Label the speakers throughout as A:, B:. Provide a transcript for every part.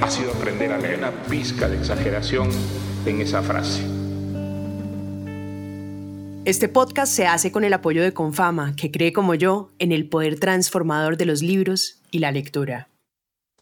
A: ha sido aprender a leer una pizca de exageración en esa frase.
B: Este podcast se hace con el apoyo de Confama, que cree como yo en el poder transformador de los libros y la lectura.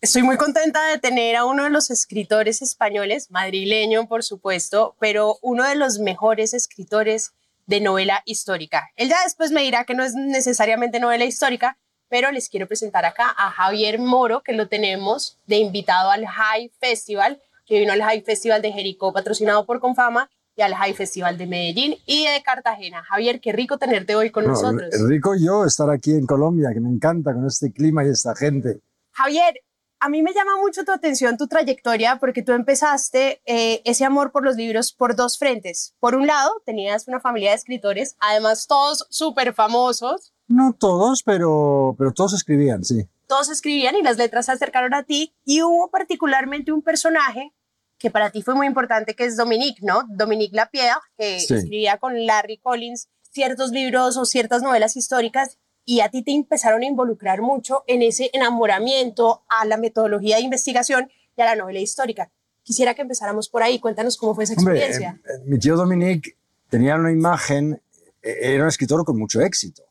B: Estoy muy contenta de tener a uno de los escritores españoles, madrileño por supuesto, pero uno de los mejores escritores de novela histórica. Él ya después me dirá que no es necesariamente novela histórica, pero les quiero presentar acá a Javier Moro, que lo tenemos de invitado al High Festival, que vino al High Festival de Jericó, patrocinado por Confama, y al High Festival de Medellín y de Cartagena. Javier, qué rico tenerte hoy con
C: No,
B: nosotros.
C: rico yo estar aquí en Colombia, que me encanta con este clima y esta gente.
B: Javier, a mí me llama mucho tu atención tu trayectoria porque tú empezaste eh, ese amor por los libros por dos frentes. Por un lado, tenías una familia de escritores, además todos súper famosos,
C: No todos, pero, pero todos escribían, sí.
B: todos escribían y las letras se acercaron a ti y hubo particularmente un personaje que para ti fue muy importante, que es Dominique, ¿no? Dominique Lapierre, que
C: Sí.
B: escribía con Larry Collins ciertos libros o ciertas novelas históricas y a ti te empezaron a involucrar mucho en ese enamoramiento a la metodología de investigación y a la novela histórica. Quisiera que empezáramos por ahí, cuéntanos cómo fue esa experiencia.
C: eh, eh, mi tío Dominique tenía una imagen, eh, era un escritor con mucho éxito.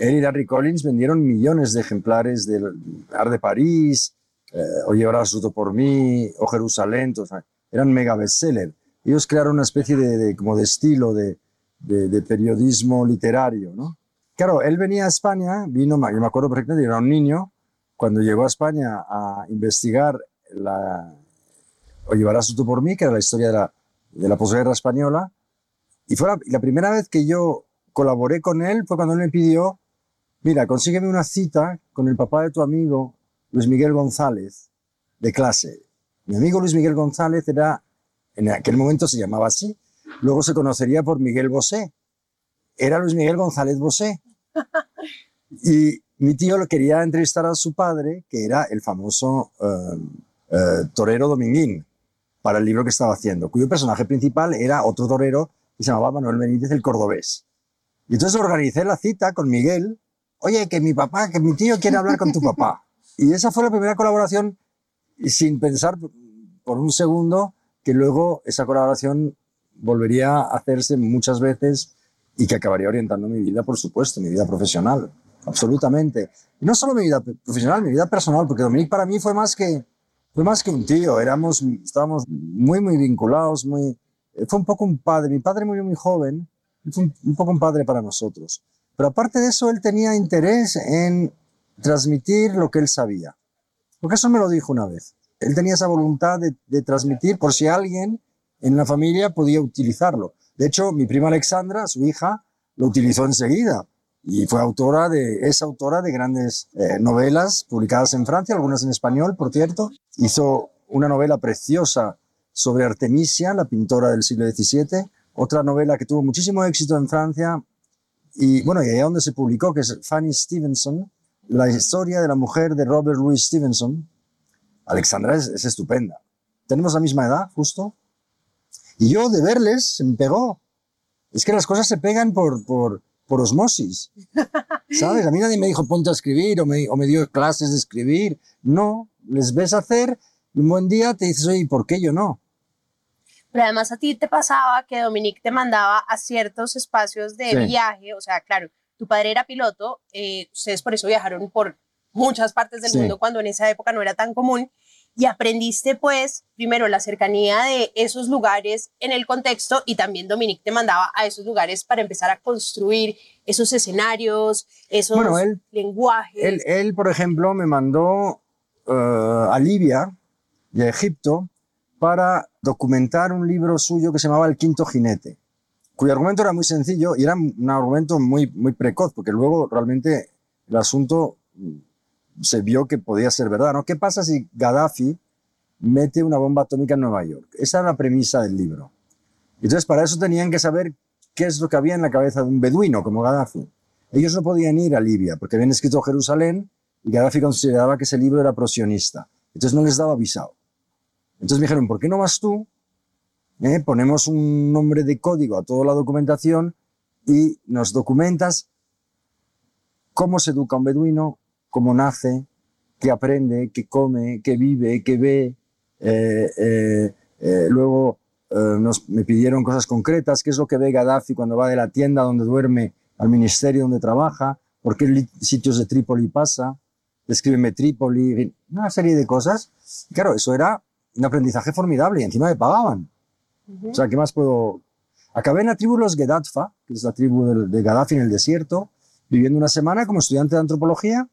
C: Él y Larry Collins vendieron millones de ejemplares del Art de París, eh, O llevarás fruto por mí, O Jerusalén, o sea, eran mega bestseller. Ellos crearon una especie de, de- como de estilo de, de- de periodismo literario, ¿no? Claro, él venía a España, vino, yo me acuerdo perfectamente, era un niño, cuando llegó a España a investigar la, o llevarás tú por mí, que era la historia de la, de la posguerra española. Y fue la, la primera vez que yo colaboré con él fue cuando él me pidió, mira, consígueme una cita con el papá de tu amigo Luis Miguel González, de clase. Mi amigo Luis Miguel González era, en aquel momento se llamaba así, luego se conocería por Miguel Bosé. Era Luis Miguel González Bosé. Y mi tío lo quería entrevistar a su padre, que era el famoso eh, eh, torero Dominguín, para el libro que estaba haciendo, cuyo personaje principal era otro torero que se llamaba Manuel Benítez el Cordobés. Y entonces organicé la cita con Miguel. Oye, que mi papá, que mi tío quiere hablar con tu papá. Y esa fue la primera colaboración sin pensar por un segundo que luego esa colaboración volvería a hacerse muchas veces y que acabaría orientando mi vida, por supuesto, mi vida profesional, absolutamente. Y no solo mi vida profesional, mi vida personal, porque Dominique para mí fue más que, fue más que un tío, éramos, estábamos muy, muy vinculados, muy, fue un poco un padre. Mi padre murió muy joven, fue un poco un padre para nosotros. Pero aparte de eso, él tenía interés en transmitir lo que él sabía. Porque eso me lo dijo una vez. Él tenía esa voluntad de, transmitir por si alguien en la familia podía utilizarlo. De hecho, mi prima Alexandra, su hija, lo utilizó enseguida y fue autora de, es autora de grandes eh, novelas publicadas en Francia, algunas en español, por cierto. Hizo una novela preciosa sobre Artemisia, la pintora del siglo XVII, otra novela que tuvo muchísimo éxito en Francia y bueno, y allá donde se publicó, que es Fanny Stevenson, la historia de la mujer de Robert Louis Stevenson. Alexandra es, es estupenda. Tenemos la misma edad, justo. Y yo de verles se me pegó. Es que las cosas se pegan por, por, por osmosis. ¿Sabes? A mí nadie me dijo ponte a escribir o me, o me dio clases de escribir. No, les ves hacer y un buen día te dices, oye, ¿y ¿por qué yo no?
B: Pero además a ti te pasaba que Dominique te mandaba a ciertos espacios de
C: Sí.
B: viaje, o sea, claro, tu padre era piloto, eh, ustedes por eso viajaron por muchas partes del
C: Sí.
B: mundo cuando en esa época no era tan común y aprendiste pues primero la cercanía de esos lugares en el contexto y también Dominique te mandaba a esos lugares para empezar a construir esos escenarios, esos
C: Bueno, él-
B: lenguajes.
C: Él, él, por ejemplo, me mandó eh, a Libia y a Egipto para documentar un libro suyo que se llamaba El Quinto Jinete, cuyo argumento era muy sencillo y era un argumento muy, muy precoz, porque luego realmente el asunto mm, se vio que podía ser verdad. ¿no? ¿Qué pasa si Gaddafi mete una bomba atómica en Nueva York. Esa era la premisa del libro. Entonces, para eso tenían que saber qué es lo que había en la cabeza de un beduino como Gaddafi. Ellos no podían ir a Libia porque habían escrito Jerusalén y Gaddafi consideraba que ese libro era prosionista. Entonces no les daba visado. Entonces me dijeron, ¿por qué no vas tú? Eh, ponemos un nombre de código a toda la documentación y nos documentas cómo se educa un beduino, cómo nace, qué aprende, qué come, qué vive, qué ve. Eh, eh, eh, luego nos, me pidieron cosas concretas, qué es lo que ve Gaddafi cuando va de la tienda donde duerme al ministerio donde trabaja, por qué sitios de Trípoli pasa, descríbeme Trípoli, una serie de cosas. claro, eso era un aprendizaje formidable y encima me pagaban. O sea, ¿qué más puedo...? Acabé en la tribu los Gedatfa, que es la tribu de, de Gaddafi en el desierto, viviendo una semana como estudiante de antropología.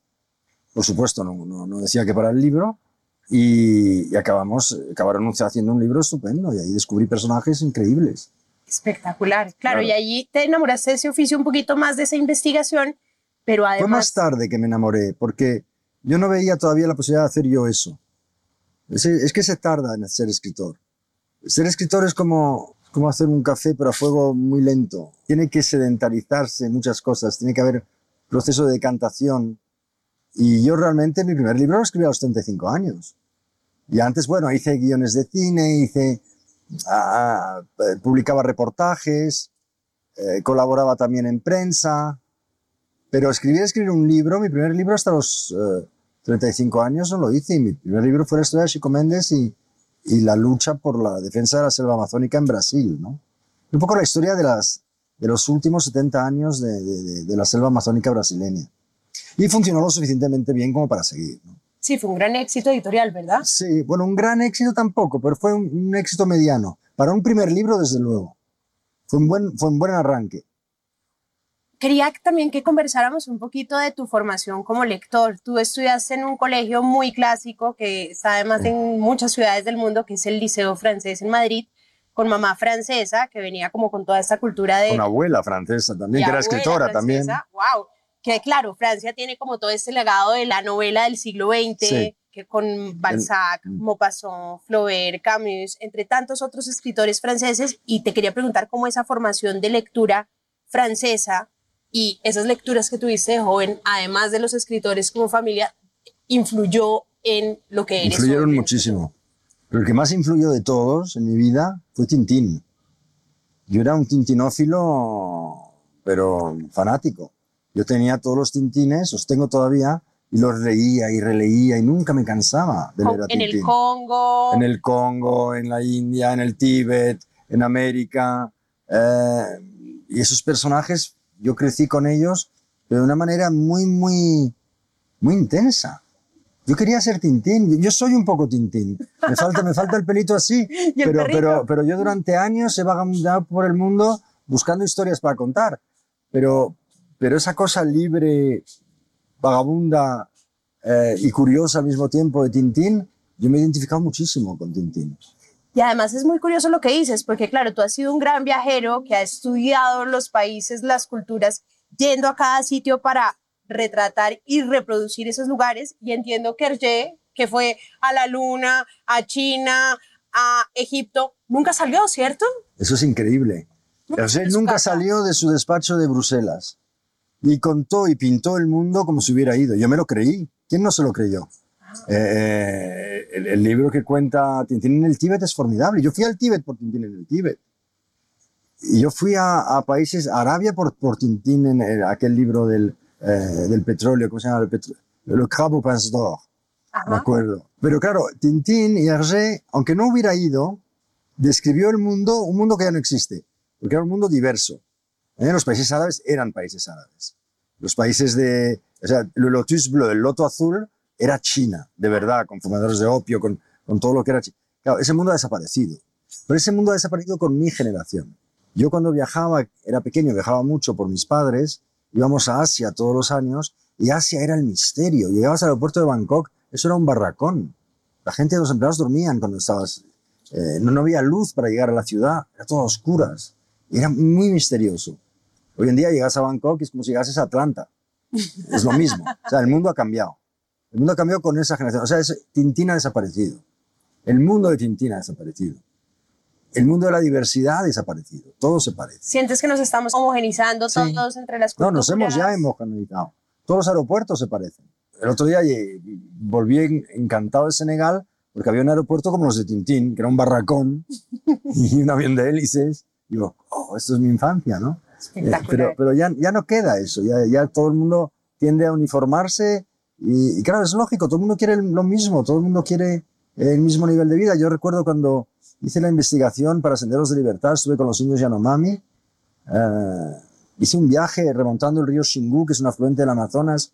C: Por supuesto, no, no, no decía que para el libro. Y, y, acabamos, acabaron haciendo un libro estupendo y ahí descubrí personajes increíbles.
B: Espectacular, claro, claro. y allí te enamoraste de ese oficio un poquito más de esa investigación, pero además...
C: Fue más tarde que me enamoré, porque yo no veía todavía la posibilidad de hacer yo eso. Es, que se tarda en ser escritor. Ser escritor es como, como hacer un café, pero a fuego muy lento. Tiene que sedentarizarse muchas cosas, tiene que haber proceso de decantación. Y yo realmente mi primer libro lo escribí a los 35 años. Y antes, bueno, hice guiones de cine, hice, ah, publicaba reportajes, eh, colaboraba también en prensa. Pero escribir, escribir un libro, mi primer libro hasta los eh, 35 años no lo hice. Y mi primer libro fue la historia de Chico Méndez y, y la lucha por la defensa de la selva amazónica en Brasil, ¿no? Un poco la historia de, las, de los últimos 70 años de, de, de, la selva amazónica brasileña. Y funcionó lo suficientemente bien como para seguir, ¿no?
B: Sí, fue un gran éxito editorial, ¿verdad?
C: Sí, bueno, un gran éxito tampoco, pero fue un, un éxito mediano. Para un primer libro, desde luego. Fue un buen, fue un buen arranque.
B: Quería también que conversáramos un poquito de tu formación como lector. Tú estudiaste en un colegio muy clásico que está además en muchas ciudades del mundo, que es el Liceo Francés en Madrid, con mamá francesa, que venía como con toda esta cultura de...
C: Con abuela francesa también, que era escritora francesa. también.
B: ¡Wow! Que claro, Francia tiene como todo este legado de la novela del siglo XX, sí. que con Balzac, el... Maupassant, Flaubert, Camus, entre tantos otros escritores franceses, y te quería preguntar cómo esa formación de lectura francesa y esas lecturas que tuviste de joven, además de los escritores como familia, influyó en lo que eres.
C: Influyeron muchísimo. Pero el que más influyó de todos en mi vida fue Tintín. Yo era un tintinófilo, pero fanático. Yo tenía todos los tintines, los tengo todavía, y los leía y releía y nunca me cansaba de leer a
B: En el Congo.
C: En el Congo, en la India, en el Tíbet, en América. Eh, y esos personajes yo crecí con ellos, pero de una manera muy, muy, muy intensa. Yo quería ser Tintín. Yo soy un poco Tintín. Me falta, me falta el pelito así. pero, pero, pero yo durante años he vagado por el mundo buscando historias para contar. Pero, pero esa cosa libre, vagabunda eh, y curiosa al mismo tiempo de Tintín, yo me he identificado muchísimo con Tintín.
B: Y además es muy curioso lo que dices, porque claro, tú has sido un gran viajero que ha estudiado los países, las culturas, yendo a cada sitio para retratar y reproducir esos lugares. Y entiendo que Hergé, que fue a la Luna, a China, a Egipto, nunca salió, ¿cierto?
C: Eso es increíble. Hergé nunca salió de su despacho de Bruselas y contó y pintó el mundo como si hubiera ido. Yo me lo creí. ¿Quién no se lo creyó? Eh, el, el, libro que cuenta Tintín en el Tíbet es formidable. Yo fui al Tíbet por Tintín en el Tíbet. Y yo fui a, a países, a Arabia por, por Tintín en el, aquel libro del, eh, del petróleo, ¿cómo se llama? El, petróleo, Le Crabe Pince d'Or, me acuerdo. Pero claro, Tintín y Hergé, aunque no hubiera ido, describió el mundo, un mundo que ya no existe, porque era un mundo diverso. ¿Eh? Los países árabes eran países árabes. Los países de, o sea, el lotus bleu, el loto azul, era China, de verdad, con fumadores de opio, con, con todo lo que era China. Claro, ese mundo ha desaparecido. Pero ese mundo ha desaparecido con mi generación. Yo cuando viajaba, era pequeño, viajaba mucho por mis padres, íbamos a Asia todos los años, y Asia era el misterio. Llegabas al aeropuerto de Bangkok, eso era un barracón. La gente, los empleados dormían cuando estabas... Eh, no, no había luz para llegar a la ciudad, era todo a oscuras. Era muy misterioso. Hoy en día llegas a Bangkok y es como si llegases a Atlanta. Es lo mismo. O sea, el mundo ha cambiado. El mundo ha cambiado con esa generación. O sea, ese, Tintín ha desaparecido. El mundo de Tintín ha desaparecido. El mundo de la diversidad ha desaparecido. Todo se parece.
B: ¿Sientes que nos estamos homogenizando
C: Sí.
B: todos entre las
C: No,
B: culturas?
C: nos hemos ya homogeneizado. Todos los aeropuertos se parecen. El otro día eh, volví en- encantado de Senegal porque había un aeropuerto como los de Tintín, que era un barracón y un avión de hélices. Digo, oh, esto es mi infancia, ¿no? Eh,
B: Espectacular.
C: pero pero ya, ya no queda eso, ya, ya todo el mundo tiende a uniformarse y, y claro, es lógico, todo el mundo quiere lo mismo, todo el mundo quiere el mismo nivel de vida. Yo recuerdo cuando hice la investigación para Senderos de Libertad, estuve con los indios Yanomami, eh, hice un viaje remontando el río Xingu, que es un afluente del Amazonas,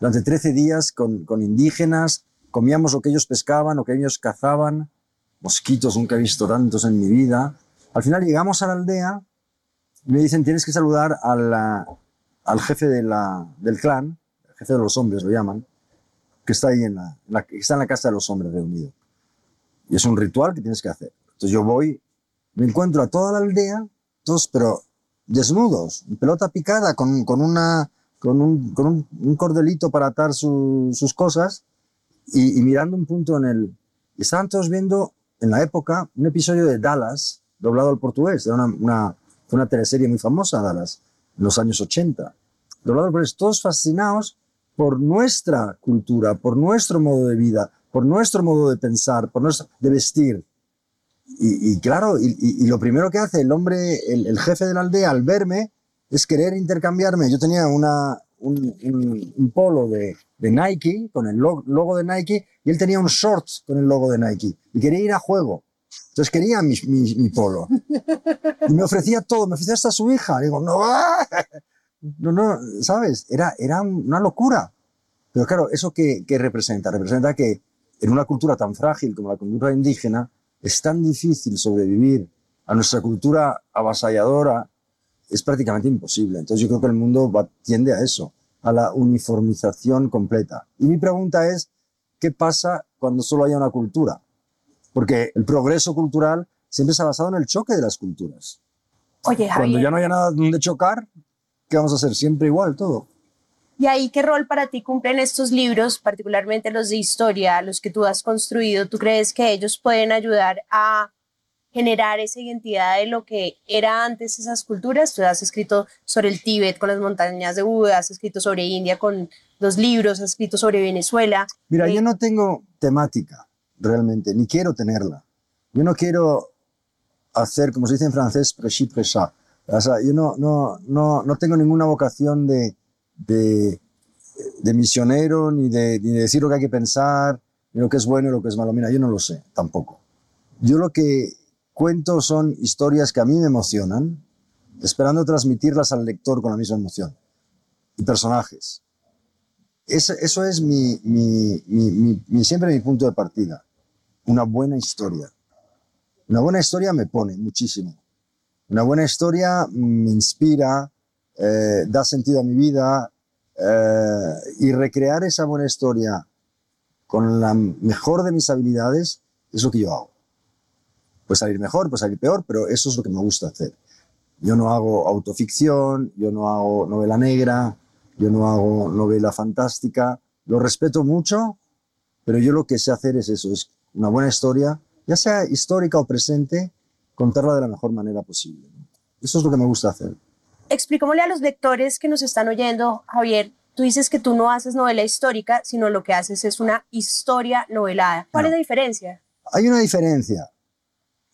C: durante 13 días con, con indígenas, comíamos lo que ellos pescaban, lo que ellos cazaban, mosquitos, nunca he visto tantos en mi vida. Al final llegamos a la aldea y me dicen, tienes que saludar a la- al jefe de la- del clan, jefe de los hombres lo llaman, que está ahí en la, en la- está en la casa de los hombres reunido. Y es un ritual que tienes que hacer. Entonces yo voy, me encuentro a toda la aldea, todos, pero desnudos, en pelota picada, con, con, una, con, un, con un, un cordelito para atar su- sus cosas y, y mirando un punto en el... Y estaban todos viendo, en la época, un episodio de Dallas, doblado al portugués. Era una, una, fue una teleserie muy famosa, Dallas, en los años 80. Doblado al portugués, todos fascinados por nuestra cultura, por nuestro modo de vida, por nuestro modo de pensar, por nuestro, de vestir. Y, claro, y, lo primero que hace el hombre, el, jefe de la aldea al verme, es querer intercambiarme. Yo tenía una, un, un- un polo de, de Nike, con el lo- logo de Nike, y él tenía un short con el logo de Nike, y quería ir a juego. Entonces quería mi, mi, mi polo. Y me ofrecía todo, me ofrecía hasta su hija. Digo, no, no, no, ¿sabes? Era, era una locura. Pero claro, ¿eso qué, qué representa? Representa que en una cultura tan frágil como la cultura indígena, es tan difícil sobrevivir a nuestra cultura avasalladora, es prácticamente imposible. Entonces yo creo que el mundo va- tiende a eso, a la uniformización completa. Y mi pregunta es, ¿qué pasa cuando solo haya una cultura? Porque el progreso cultural siempre se ha basado en el choque de las culturas.
B: Oye,
C: Cuando
B: Javier,
C: ya no haya nada donde chocar, ¿qué vamos a hacer? Siempre igual todo.
B: ¿y ahí qué rol para ti cumplen estos libros, particularmente los de historia, los que tú has construido? ¿Tú crees que ellos pueden ayudar a generar esa identidad de lo que era antes esas culturas? Tú has escrito sobre el Tíbet con las montañas de Buda, has escrito sobre India con los libros, has escrito sobre Venezuela.
C: Mira,
B: Eh,
C: yo no tengo temática realmente, ni quiero tenerla. Yo no quiero hacer, como se dice en francés, prêcher, prêchar. O sea, yo no, no, no, no tengo ninguna vocación de, de, de misionero, ni de, ni de decir lo que hay que pensar, ni lo que es bueno y lo que es malo. Mira, yo no lo sé, tampoco. Yo lo que cuento son historias que a mí me emocionan, esperando transmitirlas al lector con la misma emoción. Y personajes. Eso, eso es mi, mi- mi- siempre mi punto de partida. Una buena historia. Una buena historia me pone muchísimo. Una buena historia me inspira, eh, da sentido a mi vida eh, y recrear esa buena historia con la mejor de mis habilidades es lo que yo hago. Puede salir mejor, puede salir peor, pero eso es lo que me gusta hacer. Yo no hago autoficción, yo no hago novela negra, yo no hago novela fantástica, lo respeto mucho, pero yo lo que sé hacer es eso, es una buena historia, ya sea histórica o presente, contarla de la mejor manera posible. Eso es lo que me gusta hacer.
B: Explícamosle a los lectores que nos están oyendo, Javier, tú dices que tú no haces novela histórica, sino lo que haces es una historia novelada. ¿Cuál
C: No.
B: es la diferencia?
C: Hay una diferencia.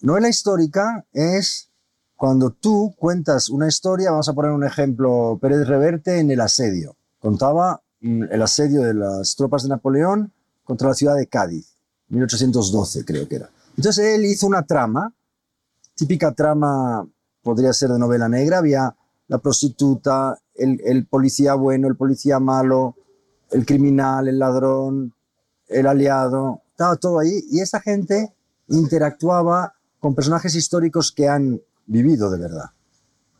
C: Novela histórica es cuando tú cuentas una historia, vamos a poner un ejemplo, Pérez Reverte en el asedio. Contaba mm, el asedio de las tropas de Napoleón contra la ciudad de Cádiz, 1812 creo que era. Entonces él hizo una trama, típica trama, podría ser de novela negra, había la prostituta, el, policía bueno, el policía malo, el criminal, el ladrón, el aliado, estaba todo ahí y esa gente interactuaba con personajes históricos que han vivido de verdad.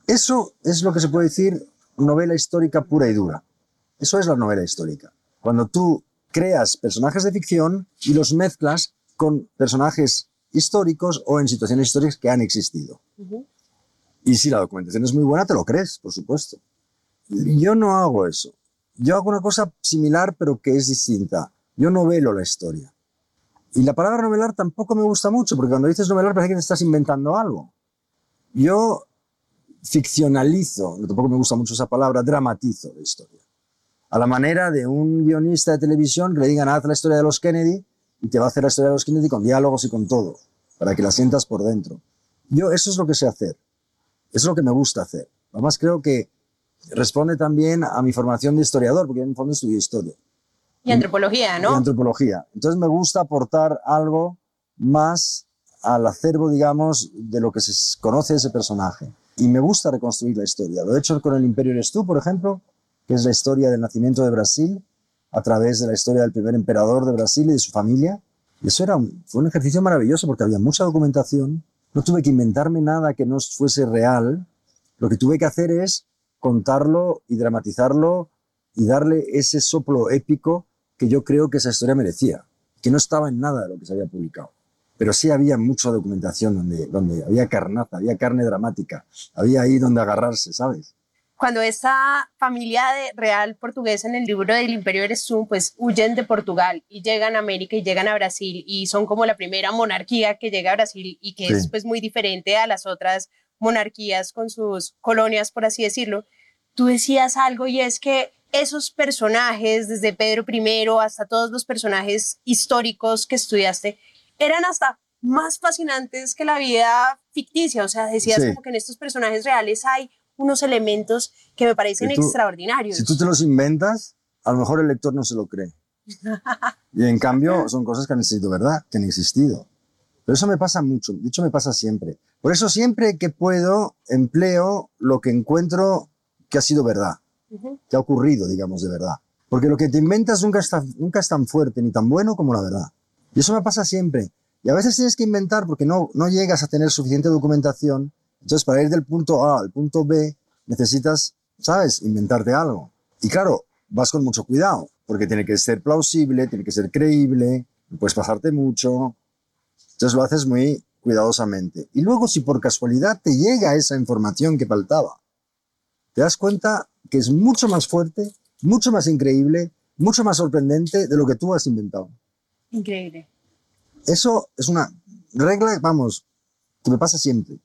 C: Eso es lo que se puede decir novela histórica pura y dura. Eso es la novela histórica. Cuando tú creas personajes de ficción y los mezclas con personajes históricos o en situaciones históricas que han existido. Y si la documentación es muy buena, te lo crees, por supuesto. Yo no hago eso. Yo hago una cosa similar, pero que es distinta. Yo novelo la historia. Y la palabra novelar tampoco me gusta mucho, porque cuando dices novelar parece que te estás inventando algo. Yo ficcionalizo, tampoco me gusta mucho esa palabra, dramatizo la historia. A la manera de un guionista de televisión que le digan, haz la historia de los Kennedy, y te va a hacer la historia de los Kennedy con diálogos y con todo, para que la sientas por dentro. Yo eso es lo que sé hacer, eso es lo que me gusta hacer. Además creo que responde también a mi formación de historiador, porque en el fondo estudié historia.
B: Y antropología,
C: Y
B: ¿no?
C: antropología. Entonces me gusta aportar algo más al acervo, digamos, de lo que se conoce de ese personaje. Y me gusta reconstruir la historia. Lo he hecho con el Imperio Eres tú, por ejemplo, que es la historia del nacimiento de Brasil a través de la historia del primer emperador de Brasil y de su familia. Y eso era un, fue un ejercicio maravilloso porque había mucha documentación. No tuve que inventarme nada que no fuese real. Lo que tuve que hacer es contarlo y dramatizarlo y darle ese soplo épico que yo creo que esa historia merecía, que no estaba en nada de lo que se había publicado. Pero sí había mucha documentación donde, donde había carnaza, había carne dramática, había ahí donde agarrarse, ¿sabes?
B: Cuando esta familia de real portuguesa en el libro del Imperio Eres tú, pues huyen de Portugal y llegan a América y llegan a Brasil y son como la primera monarquía que llega a Brasil y que
C: Sí.
B: es pues muy diferente a las otras monarquías con sus colonias, por así decirlo. Tú decías algo y es que esos personajes, desde Pedro I hasta todos los personajes históricos que estudiaste, eran hasta más fascinantes que la vida ficticia. O sea, decías
C: Sí.
B: como que en estos personajes reales hay unos elementos que me parecen
C: tú-
B: extraordinarios.
C: Si tú te los inventas, a lo mejor el lector no se lo cree. Y en cambio son cosas que han sido verdad, que han existido. Pero eso me pasa mucho, de hecho me pasa siempre. Por eso siempre que puedo empleo lo que encuentro que ha sido verdad,
B: Ujú.
C: que ha ocurrido, digamos, de verdad. Porque lo que te inventas nunca, está, nunca es tan fuerte ni tan bueno como la verdad. Y eso me pasa siempre. Y a veces tienes que inventar porque no, no llegas a tener suficiente documentación. Entonces, para ir del punto A al punto B, necesitas, ¿sabes?, inventarte algo. Y claro, vas con mucho cuidado, porque tiene que ser plausible, tiene que ser creíble, no puedes pasarte mucho. Entonces lo haces muy cuidadosamente. Y luego, si por casualidad te llega esa información que faltaba, te das cuenta que es mucho más fuerte, mucho más increíble, mucho más sorprendente de lo que tú has inventado.
B: Increíble.
C: Eso es una regla, vamos, que me pasa siempre.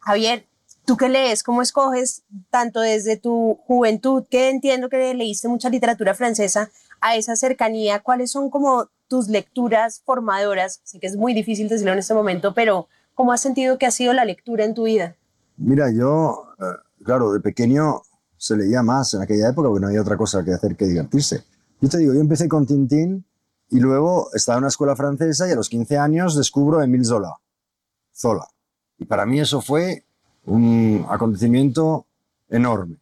B: Javier, ¿tú qué lees? ¿Cómo escoges tanto desde tu juventud, que entiendo que leíste mucha literatura francesa, a esa cercanía? ¿Cuáles son como tus lecturas formadoras? Sé que es muy difícil decirlo en este momento, pero ¿cómo has sentido que ha sido la lectura en tu vida?
C: Mira, yo, eh, claro, de pequeño se leía más en aquella época porque no había otra cosa que hacer que divertirse. Yo te digo, yo empecé con Tintín y luego estaba en una escuela francesa y a los 15 años descubro a Émile Zola. Zola. Y para mí eso fue un acontecimiento enorme,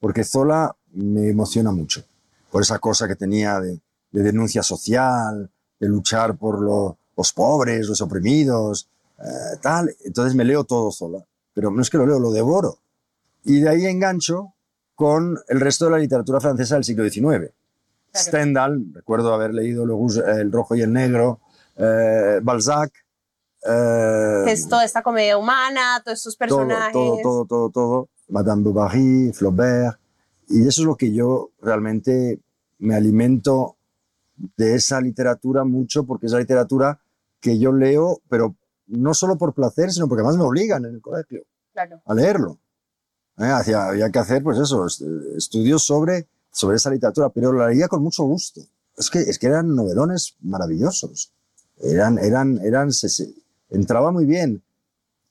C: porque Zola me emociona mucho, por esa cosa que tenía de, de denuncia social, de luchar por lo- los pobres, los oprimidos, eh, tal. Entonces me leo todo Zola, pero no es que lo leo, lo devoro. Y de ahí engancho con el resto de la literatura francesa del siglo XIX. Stendhal, recuerdo haber leído El Rojo y el Negro, eh, Balzac, eh,
B: es toda esta comedia humana, todos estos
C: todo,
B: personajes.
C: todo, todo, todo, todo. Madame Bovary, Flaubert. Y eso es lo que yo realmente me alimento de esa literatura mucho, porque es la literatura que yo leo, pero no solo por placer, sino porque además me obligan en el colegio
B: Claro.
C: a leerlo. ¿Eh? Hacía- había que hacer, pues eso, est- estudios sobre, sobre esa literatura, pero la leía con mucho gusto. Es que, es que eran novelones maravillosos. Eran, eran, eran, se- se- entraba muy bien.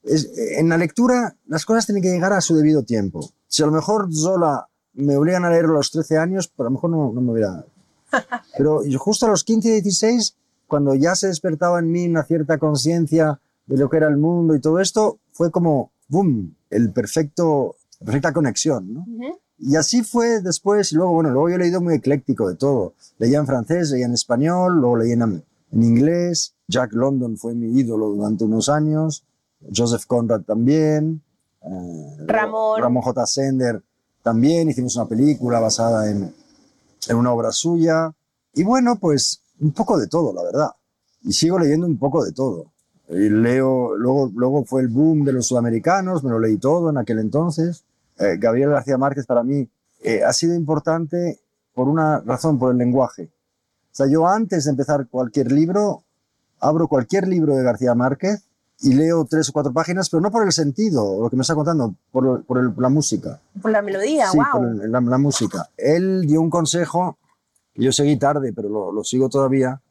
C: Es- en la lectura, las cosas tienen que llegar a su debido tiempo. Si a lo mejor Zola me obligan a leerlo a los 13 años, pues a lo mejor no, no me hubiera... Pero justo a los 15 y 16, cuando ya se despertaba en mí una cierta conciencia de lo que era el mundo y todo esto, fue como, ¡boom!, el perfecto, la perfecta conexión. Y así fue después, y luego, bueno, luego yo he leído muy ecléctico de todo. Leía en francés, leía en español, luego leía en, en inglés. Jack London fue mi ídolo durante unos años. Joseph Conrad también. eh,
B: Ramón.
C: Ramón J. Sender también. Hicimos una película basada en, en una obra suya. Y bueno, pues un poco de todo, la verdad. Y sigo leyendo un poco de todo. Y leo, luego, luego fue el boom de los sudamericanos, me lo leí todo en aquel entonces. Eh, Gabriel García Márquez para mí eh, ha sido importante por una razón, por el lenguaje. O sea, yo antes de empezar cualquier libro abro cualquier libro de García Márquez y leo tres o cuatro páginas, pero no por el sentido, lo que me está contando, por, por el- la música.
B: Por la melodía,
C: Sí,
B: wow.
C: por el- la, la música. Él dio un consejo que yo seguí tarde, pero lo, lo sigo todavía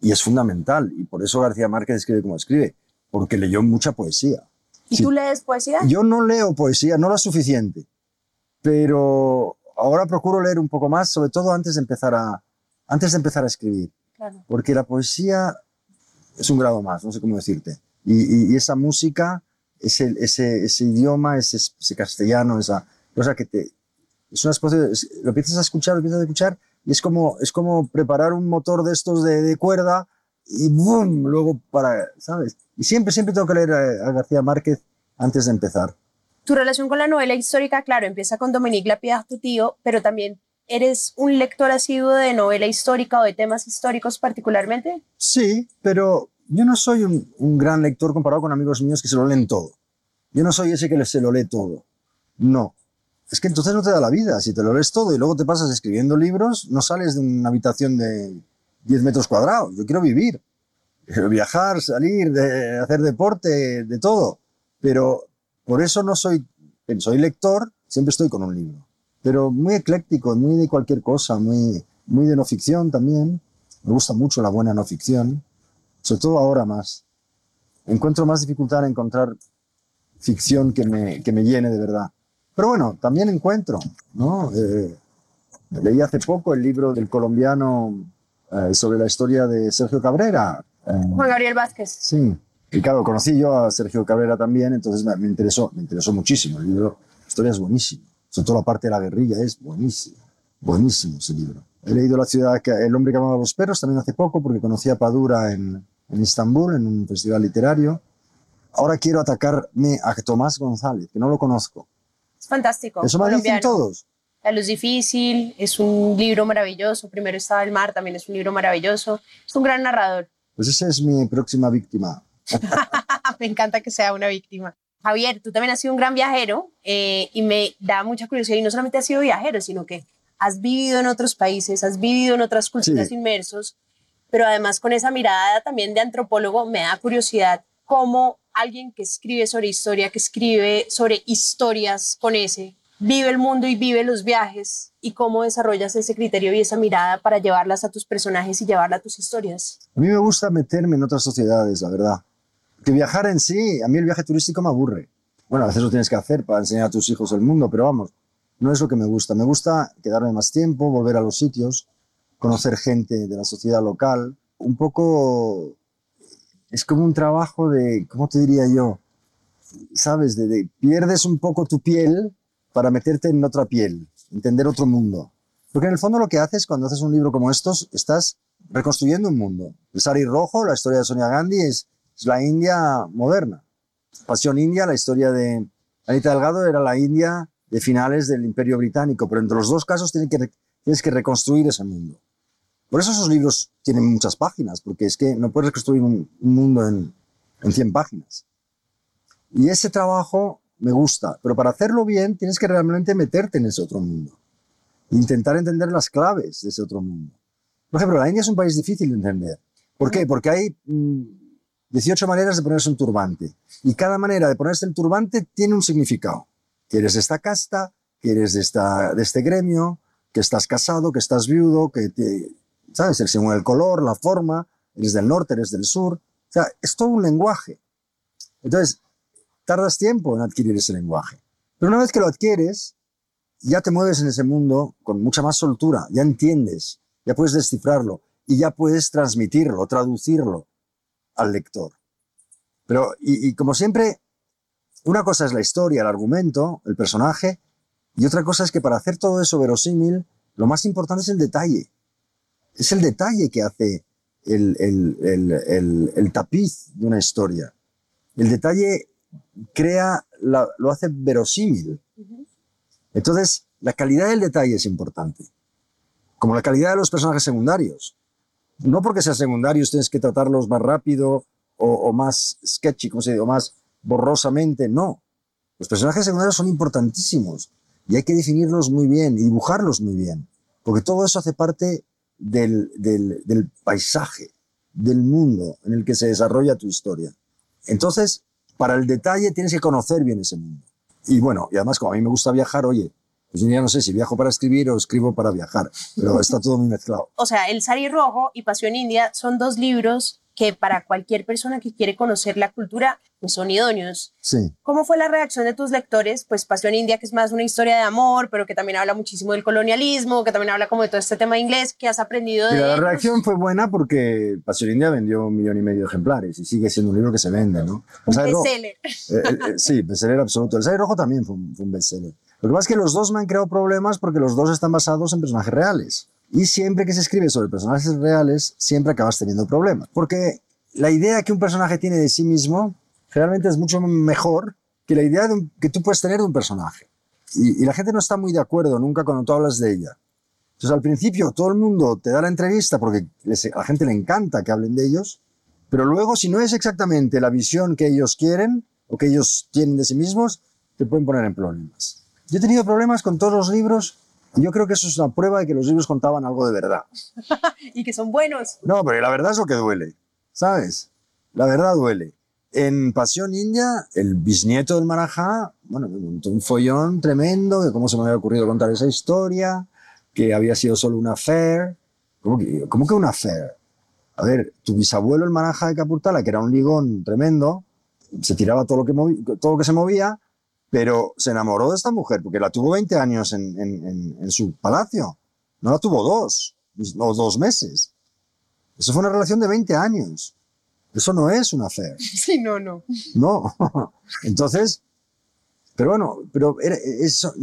C: y es fundamental. Y por eso García Márquez escribe como escribe, porque leyó mucha poesía.
B: ¿Y
C: Sí.
B: tú lees poesía?
C: Yo no leo poesía, no la suficiente, pero ahora procuro leer un poco más, sobre todo antes de empezar a, antes de empezar a escribir,
B: Claro.
C: porque la poesía es un grado más, no sé cómo decirte. Y, y- esa música, ese, ese, idioma, ese, ese castellano, esa cosa que te... Es una especie de- lo empiezas a escuchar, lo empiezas a escuchar y es como, es como preparar un motor de estos de, de cuerda y ¡boom! Luego para, ¿sabes? Y siempre, siempre tengo que leer a, a García Márquez antes de empezar.
B: Tu relación con la novela histórica, claro, empieza con Dominique Lapierre, tu tío, pero también eres un lector asiduo de novela histórica o de temas históricos particularmente.
C: Sí, pero yo no soy un, gran lector comparado con amigos míos que se lo leen todo. Yo no soy ese que se lo lee todo. No. Es que entonces no te da la vida. Si te lo lees todo y luego te pasas escribiendo libros, no sales de una habitación de 10 metros cuadrados. Yo quiero vivir. Quiero viajar, salir, hacer deporte, de todo. Pero por eso no soy, soy lector, siempre estoy con un libro. Pero muy ecléctico, muy de cualquier cosa, muy, muy de no ficción también. Me gusta mucho la buena no ficción, sobre todo ahora más. Encuentro más dificultad en encontrar ficción que me, que me llene de verdad. Pero bueno, también encuentro, ¿no? Eh, leí hace poco el libro del colombiano eh, sobre la historia de Sergio Cabrera. Eh,
B: Juan Gabriel Vázquez.
C: Sí, y claro, conocí yo a Sergio Cabrera también, entonces me, me interesó, me interesó muchísimo. El libro, la historia es buenísima, sobre todo la parte de la guerrilla es buenísima, buenísimo ese libro. He leído La ciudad, que, El hombre que amaba a los perros también hace poco, porque conocí a Padura en, en Estambul, en un festival literario. Ahora quiero atacarme a Tomás González, que no lo conozco.
B: Es fantástico.
C: Eso me dicen todos.
B: La luz difícil es un libro maravilloso. Primero estaba el mar, también es un libro maravilloso. Es un gran narrador.
C: Pues esa es mi próxima víctima.
B: me encanta que sea una víctima. Javier, tú también has sido un gran viajero eh, y me da mucha curiosidad. Y no solamente has sido viajero, sino que has vivido en otros países, has vivido en otras culturas
C: Sí.
B: inmersos, pero además con esa mirada también de antropólogo me da curiosidad cómo alguien que escribe sobre historia, que escribe sobre historias con ese, vive el mundo y vive los viajes y cómo desarrollas ese criterio y esa mirada para llevarlas a tus personajes y llevarla a tus historias.
C: A mí me gusta meterme en otras sociedades, la verdad. Que viajar en sí, a mí el viaje turístico me aburre. Bueno, a veces lo tienes que hacer para enseñar a tus hijos el mundo, pero vamos, no es lo que me gusta. Me gusta quedarme más tiempo, volver a los sitios, conocer gente de la sociedad local. Un poco es como un trabajo de, ¿cómo te diría yo? ¿Sabes? De, de- pierdes un poco tu piel para meterte en otra piel, entender otro mundo. Porque en el fondo lo que haces cuando haces un libro como estos, estás reconstruyendo un mundo. El Sari Rojo, la historia de Sonia Gandhi, es, es la India moderna. Pasión India, la historia de Anita Delgado, era la India de finales del Imperio Británico, pero entre los dos casos tienes que, tienes que reconstruir ese mundo. Por eso esos libros tienen muchas páginas, porque es que no puedes reconstruir un, un mundo en, en 100 páginas. Y ese trabajo me gusta, pero para hacerlo bien tienes que realmente meterte en ese otro mundo. Intentar entender las claves de ese otro mundo. Por ejemplo, la India es un país difícil de entender. ¿Por qué? Porque hay mm, 18 maneras de ponerse un turbante. Y cada manera de ponerse el turbante tiene un significado. Que eres de esta casta, que eres de, esta, de este gremio, que estás casado, que estás viudo, que te, ¿sabes? Según el color, la forma, eres del norte, eres del sur. O sea, es todo un lenguaje. Entonces, tardas tiempo en adquirir ese lenguaje. Pero una vez que lo adquieres, ya te mueves en ese mundo con mucha más soltura, ya entiendes, ya puedes descifrarlo y ya puedes transmitirlo, traducirlo al lector. Pero, y, y como siempre, una cosa es la historia, el argumento, el personaje, y otra cosa es que para hacer todo eso verosímil, lo más importante es el detalle. Es el detalle que hace el, el- el- el- tapiz de una historia. El detalle crea, la- lo hace verosímil. Entonces, la calidad del detalle es importante, como la calidad de los personajes secundarios. No porque sean secundarios tienes que tratarlos más rápido o, o más sketchy, como se dice, o más borrosamente, no. Los personajes secundarios son importantísimos y hay que definirlos muy bien y dibujarlos muy bien, porque todo eso hace parte del, del- del paisaje, del mundo en el que se desarrolla tu historia. Entonces, para el detalle tienes que conocer bien ese mundo. Y bueno, y además como a mí me gusta viajar, oye, pues ya no sé si viajo para escribir o escribo para viajar, pero está todo muy mezclado.
B: O sea, El Sari Rojo y Pasión India son dos libros que para cualquier persona que quiere conocer la cultura pues son idóneos.
C: Sí.
B: ¿Cómo fue la reacción de tus lectores? Pues Pasión India, que es más una historia de amor, pero que también habla muchísimo del colonialismo, que también habla como de todo este tema de inglés, que has aprendido de...
C: Mira, la
B: ellos?
C: reacción fue buena porque Pasión India vendió un millón y medio de ejemplares y sigue siendo un libro que se vende, ¿no? No-
B: Bestseller.
C: Eh, eh, sí, bestseller absoluto. El Sari Rojo también fue un, fue un bestseller. Lo que pasa es que los dos me han creado problemas porque los dos están basados en personajes reales. Y siempre que se escribe sobre personajes reales, siempre acabas teniendo problemas. Porque la idea que un personaje tiene de sí mismo realmente es mucho mejor que la idea de un- que tú puedes tener de un personaje. Y, y la gente no está muy de acuerdo nunca cuando tú hablas de ella. Entonces al principio todo el mundo te da la entrevista porque les- a la gente le encanta que hablen de ellos, pero luego si no es exactamente la visión que ellos quieren o que ellos tienen de sí mismos, te pueden poner en problemas. Yo he tenido problemas con todos los libros yo creo que eso es una prueba de que los libros contaban algo de verdad.
B: Y que son buenos.
C: No, pero la verdad es lo que duele, ¿sabes? La verdad duele. En Pasión India, el bisnieto del Marajá, bueno, me montó un follón tremendo de cómo se me había ocurrido contar esa historia, que había sido solo una affair. ¿Cómo que, cómo que una affair? A ver, tu bisabuelo, el Marajá de Capurtala, que era un ligón tremendo, se tiraba todo lo que, todo lo que se movía, pero se enamoró de esta mujer, porque la tuvo 20 años en, en- en- en su palacio. No la tuvo dos, o dos meses. Eso fue una relación de 20 años. Eso no es una fe.
B: Sí, no, no.
C: No. Entonces, pero bueno, pero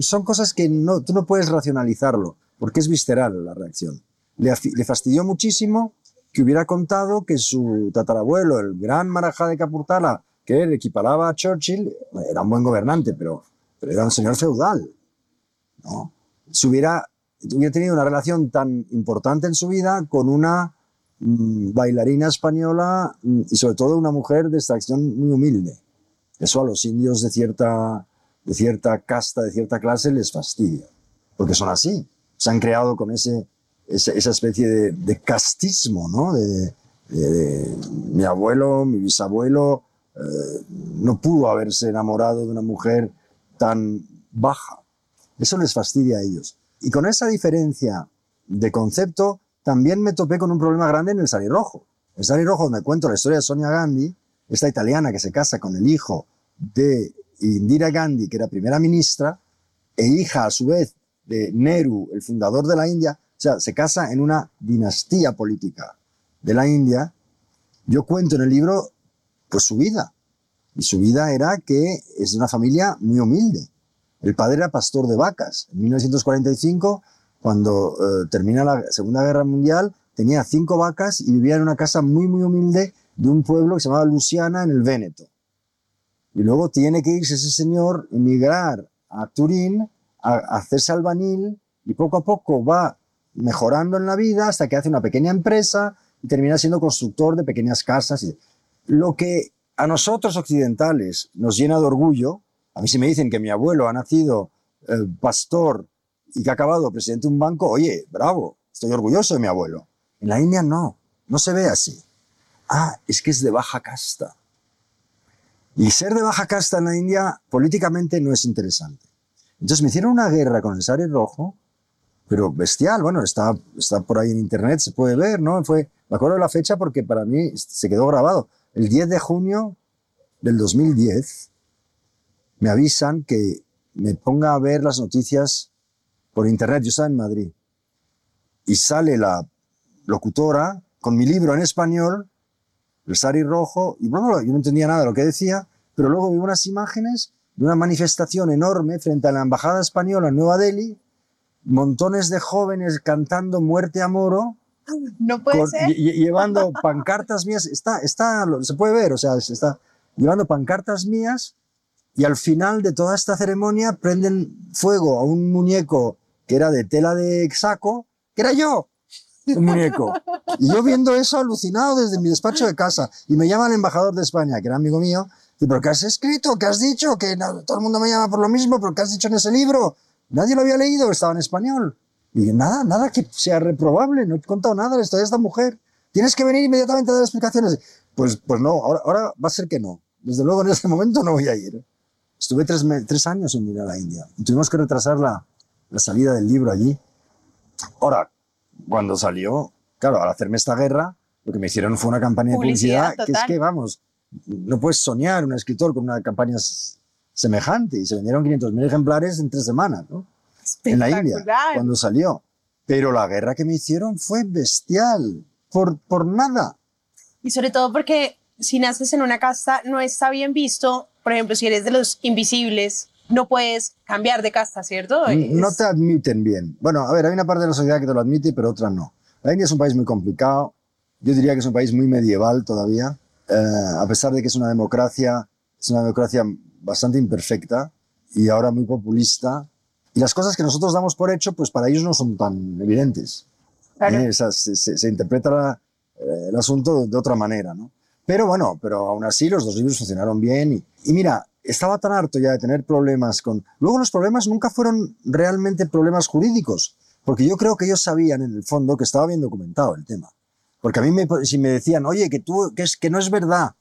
C: son- cosas que no, tú no puedes racionalizarlo, porque es visceral la reacción. Le, le fastidió muchísimo que hubiera contado que su tatarabuelo, el gran Marajá de Capurtala, que él equiparaba a Churchill, era un buen gobernante, pero, pero era un señor feudal. ¿no? Si hubiera, hubiera tenido una relación tan importante en su vida con una mm, bailarina española mm, y sobre todo una mujer de extracción muy humilde. Eso a los indios de cierta, de cierta casta, de cierta clase, les fastidia, porque son así. Se han creado con ese, ese- esa especie de, de castismo, ¿no? De, de- de- mi abuelo, mi bisabuelo, eh, no pudo haberse enamorado de una mujer tan baja. Eso les fastidia a ellos. Y con esa diferencia de concepto, también me topé con un problema grande en el Sari Rojo. El Sari Rojo, donde cuento la historia de Sonia Gandhi, esta italiana que se casa con el hijo de Indira Gandhi, que era primera ministra, e hija a su vez de Nehru, el fundador de la India, o sea, se casa en una dinastía política de la India. Yo cuento en el libro, pues su vida. Y su vida era que es una familia muy humilde. El padre era pastor de vacas. En 1945, cuando eh, termina la Segunda Guerra Mundial, tenía cinco vacas y vivía en una casa muy, muy humilde de un pueblo que se llamaba Luciana en el Véneto. Y luego tiene que irse ese señor, emigrar a Turín, a, a hacerse albañil y poco a poco va mejorando en la vida hasta que hace una pequeña empresa y termina siendo constructor de pequeñas casas. Lo que a nosotros occidentales nos llena de orgullo, a mí si me dicen que mi abuelo ha nacido eh, pastor y que ha acabado presidente de un banco, oye, bravo, estoy orgulloso de mi abuelo. En la India no, no se ve así. Ah, es que es de baja casta. Y ser de baja casta en la India políticamente no es interesante. Entonces me hicieron una guerra con el Sari Rojo, pero bestial. Bueno, está, está por ahí en internet, se puede ver, ¿no? Fue, me acuerdo de la fecha porque para mí se quedó grabado. El 10 de junio del 2010 me avisan que me ponga a ver las noticias por internet. Yo estaba en Madrid. Y sale la locutora con mi libro en español, el sari rojo, y bueno, yo no entendía nada de lo que decía, pero luego vi unas imágenes de una manifestación enorme frente a la embajada española en Nueva Delhi, montones de jóvenes cantando Muerte a Moro,
B: No puede
C: con-
B: ser.
C: lle- lle- llevando pancartas mías, está, está, se puede ver, o sea, se está llevando pancartas mías y al final de toda esta ceremonia prenden fuego a un muñeco que era de tela de saco, que era yo, un muñeco. Y yo viendo eso alucinado desde mi despacho de casa y me llama el embajador de España, que era amigo mío, y pero ¿qué has escrito? ¿Qué has dicho? Que no- todo el mundo me llama por lo mismo, pero ¿qué has dicho en ese libro? Nadie lo había leído, estaba en español. Y nada, nada que sea reprobable, no he contado nada de historia de esta mujer. tienes que venir inmediatamente a dar explicaciones. Pues, pues no, ahora, ahora va a ser que no. Desde luego en este momento no voy a ir. Estuve tres, tres años sin ir a la India. Y tuvimos que retrasar la, la salida del libro allí. Ahora, cuando salió, claro, al hacerme esta guerra, lo que me hicieron fue una campaña de
B: Publicidad,
C: que es que, vamos, no puedes soñar un escritor con una campaña semejante. Y se vendieron 500.000 ejemplares en tres semanas, ¿no? En la India, cuando salió. Pero la guerra que me hicieron fue bestial, por, por nada.
B: Y sobre todo porque si naces en una casta no está bien visto, por ejemplo, si eres de los invisibles, no puedes cambiar de casta, ¿cierto?
C: No
B: Es-
C: te admiten bien. Bueno, a ver, hay una parte de la sociedad que te lo admite, pero otra no. La India es un país muy complicado. Yo diría que es un país muy medieval todavía. Eh, a pesar de que es una democracia, es una democracia bastante imperfecta y ahora muy populista. Y las cosas que nosotros damos por hecho, pues para ellos no son tan evidentes.
B: Claro.
C: ¿eh? O sea, se, se- se interpreta la- eh, el asunto de, de otra manera, ¿no? Pero bueno, pero aún así los dos libros funcionaron bien. Y, y mira, estaba tan harto ya de tener problemas con... Luego los problemas nunca fueron realmente problemas jurídicos, porque yo creo que ellos sabían en el fondo que estaba bien documentado el tema. Porque a mí me, si me decían, oye, que, tú, que, es, que no es verdad,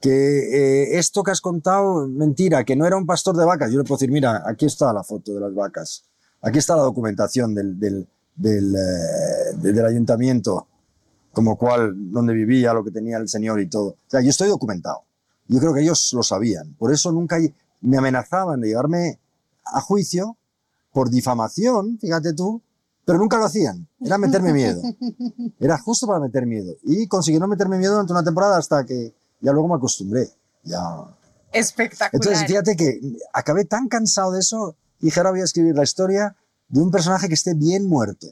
C: que eh, esto que has contado, mentira, que no era un pastor de vacas, yo le puedo decir, mira, aquí está la foto de las vacas, aquí está la documentación del, del, del, eh, de- del ayuntamiento, como cual, donde vivía, lo que tenía el señor y todo. O sea, yo estoy documentado. Yo creo que ellos lo sabían. Por eso nunca me amenazaban de llevarme a juicio por difamación, fíjate tú, pero nunca lo hacían. Era meterme miedo. Era justo para meter miedo. Y consiguieron meterme miedo durante una temporada hasta que ya luego me acostumbré. Ya.
B: Espectacular.
C: Entonces, fíjate que acabé tan cansado de eso, dije, ahora voy a escribir la historia de un personaje que esté bien muerto.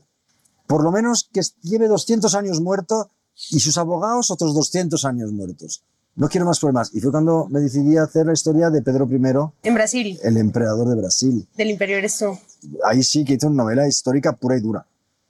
C: Por lo menos que lleve 200 años muerto y sus abogados otros 200 años muertos. No quiero más problemas. Y fue cuando me decidí a hacer la historia de Pedro I,
B: en Brasil,
C: el emperador de Brasil.
B: del imperio eres tú.
C: Ahí sí que hice una novela histórica pura y dura.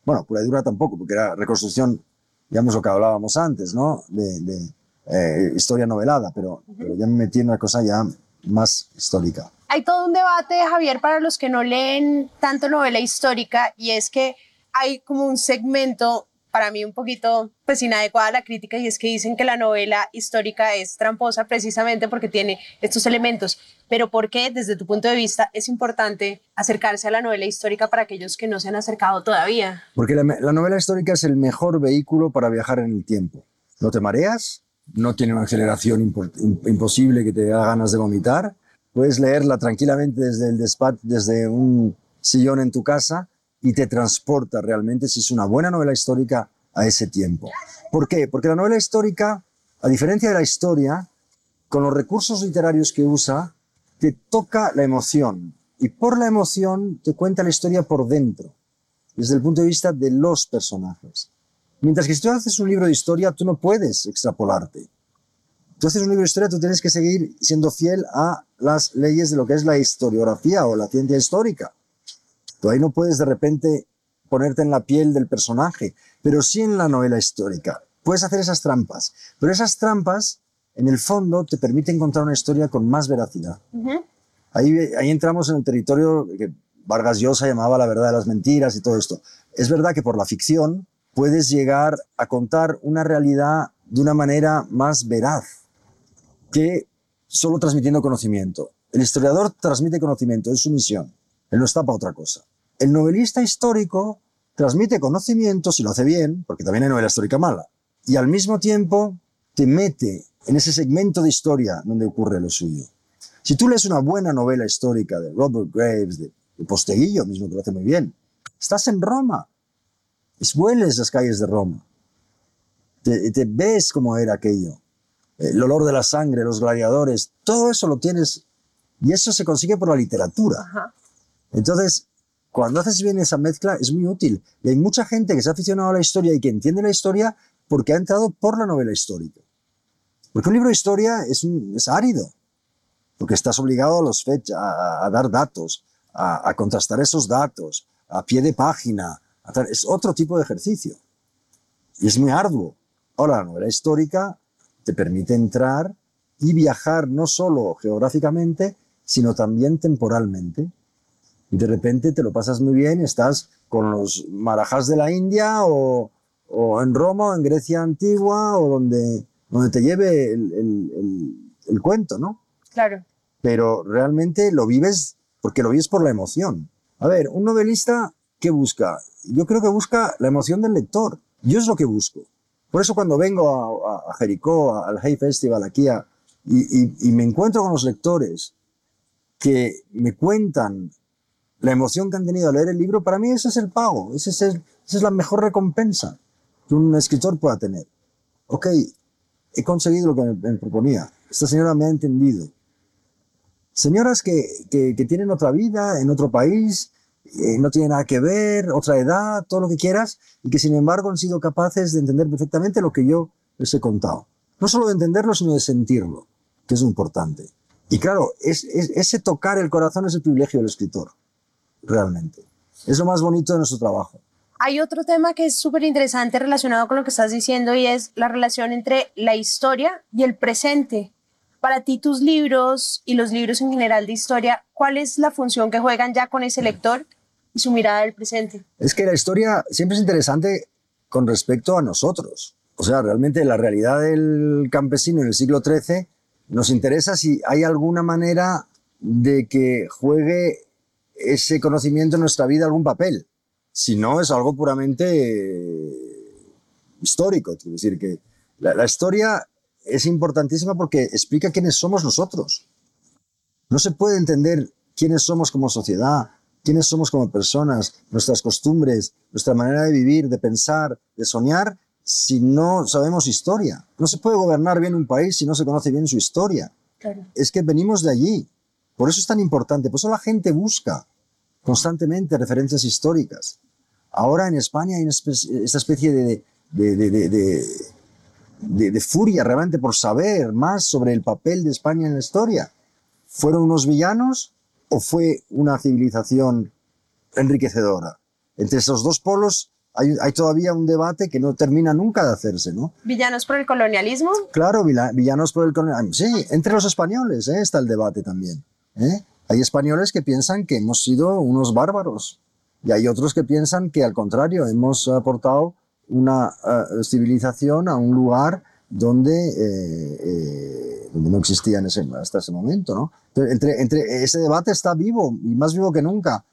C: Bueno, pura y dura tampoco, porque era reconstrucción, digamos lo que hablábamos antes, ¿no? De, de, eh, historia novelada, pero, pero ya me metí en una cosa ya más histórica.
B: Hay todo un debate, Javier, para los que no leen tanto novela histórica, y es que hay como un segmento, para mí un poquito pues inadecuada a la crítica, y es que dicen que la novela histórica es tramposa precisamente porque tiene estos elementos. Pero ¿por qué, desde tu punto de vista, es importante acercarse a la novela histórica para aquellos que no se han acercado todavía?
C: Porque la, la novela histórica es el mejor vehículo para viajar en el tiempo. No te mareas, no tiene una aceleración impo- im- imposible que te da ganas de vomitar. Puedes leerla tranquilamente desde el despacho, desde un sillón en tu casa y te transporta realmente, si es una buena novela histórica, a ese tiempo. ¿Por qué? Porque la novela histórica, a diferencia de la historia, con los recursos literarios que usa, te toca la emoción y por la emoción te cuenta la historia por dentro, desde el punto de vista de los personajes. Mientras que si tú haces un libro de historia, tú no puedes extrapolarte. Tú haces un libro de historia, tú tienes que seguir siendo fiel a las leyes de lo que es la historiografía o la ciencia histórica. Tú ahí no puedes de repente ponerte en la piel del personaje, pero sí en la novela histórica. Puedes hacer esas trampas, pero esas trampas, en el fondo, te permiten contar una historia con más veracidad. Ahí, ahí entramos en el territorio que Vargas Llosa llamaba la verdad de las mentiras y todo esto. Es verdad que por la ficción puedes llegar a contar una realidad de una manera más veraz que solo transmitiendo conocimiento. El historiador transmite conocimiento, es su misión. Él no está para otra cosa. El novelista histórico transmite conocimiento, si lo hace bien, porque también hay novela histórica mala, y al mismo tiempo te mete en ese segmento de historia donde ocurre lo suyo. Si tú lees una buena novela histórica de Robert Graves, de, de Posteguillo mismo, que lo hace muy bien, estás en Roma, hueles las calles de Roma, te, te ves cómo era aquello, el olor de la sangre, los gladiadores, todo eso lo tienes, y eso se consigue por la literatura.
B: Ajá.
C: Entonces, cuando haces bien esa mezcla es muy útil. Y hay mucha gente que se ha aficionado a la historia y que entiende la historia porque ha entrado por la novela histórica. Porque un libro de historia es, un- es árido, porque estás obligado a, los fech- a, a dar datos, a, a contrastar esos datos, a pie de página. Es otro tipo de ejercicio. Y es muy arduo. Ahora, la novela histórica te permite entrar y viajar no solo geográficamente, sino también temporalmente y de repente te lo pasas muy bien, estás con los marajás de la India o, o en Roma o en Grecia antigua o donde, donde te lleve el, el- el- el cuento, ¿no?
B: Claro.
C: Pero realmente lo vives porque lo vives por la emoción. A ver, un novelista, ¿qué busca? Yo creo que busca la emoción del lector. Yo es lo que busco. Por eso cuando vengo a, a- Jericó, al Hay Festival aquí, a- y, y- y me encuentro con los lectores que me cuentan la emoción que han tenido al leer el libro, para mí ese es el pago, ese es el- esa es la mejor recompensa que un escritor pueda tener. Ok, he conseguido lo que me, me proponía. Esta señora me ha entendido. Señoras que, que- que tienen otra vida, en otro país, eh, no tienen nada que ver, otra edad, todo lo que quieras, y que sin embargo han sido capaces de entender perfectamente lo que yo les he contado. No solo de entenderlo, sino de sentirlo, que es lo importante. Y claro, es, es- ese tocar el corazón es el privilegio del escritor, realmente. Es lo más bonito de nuestro trabajo.
B: Hay otro tema que es súper interesante relacionado con lo que estás diciendo y es la relación entre la historia y el presente. Para ti, tus libros y los libros en general de historia, ¿cuál es la función que juegan ya con ese lector y su mirada del presente?
C: Es que la historia siempre es interesante con respecto a nosotros. O sea, realmente la realidad del campesino en el siglo XIII nos interesa si hay alguna manera de que juegue ese conocimiento en nuestra vida algún papel. Si no, es algo puramente eh, histórico. Quiero decir que la, la historia es importantísima porque explica quiénes somos nosotros. No se puede entender quiénes somos como sociedad, quiénes somos como personas, nuestras costumbres, nuestra manera de vivir, de pensar, de soñar, si no sabemos historia. No se puede gobernar bien un país si no se conoce bien su historia.
B: Claro.
C: Es que venimos de allí. Por eso es tan importante. Por eso la gente busca constantemente referencias históricas. Ahora en España hay una espe- esta especie de- de- de- de furia realmente por saber más sobre el papel de España en la historia. ¿Fueron unos villanos o fue una civilización enriquecedora? Entre esos dos polos hay, hay todavía un debate que no termina nunca de hacerse, ¿no?
B: ¿Villanos por el colonialismo?
C: Claro, vila- villanos por el colonialismo. Sí, entre los españoles ¿eh? está el debate también. ¿eh? Hay españoles que piensan que hemos sido unos bárbaros y hay otros que piensan que al contrario, hemos aportado una eh, civilización a un lugar donde, eh, eh, donde no existía en ese, hasta ese momento. ¿no? Entre, ese debate está vivo y más vivo que nunca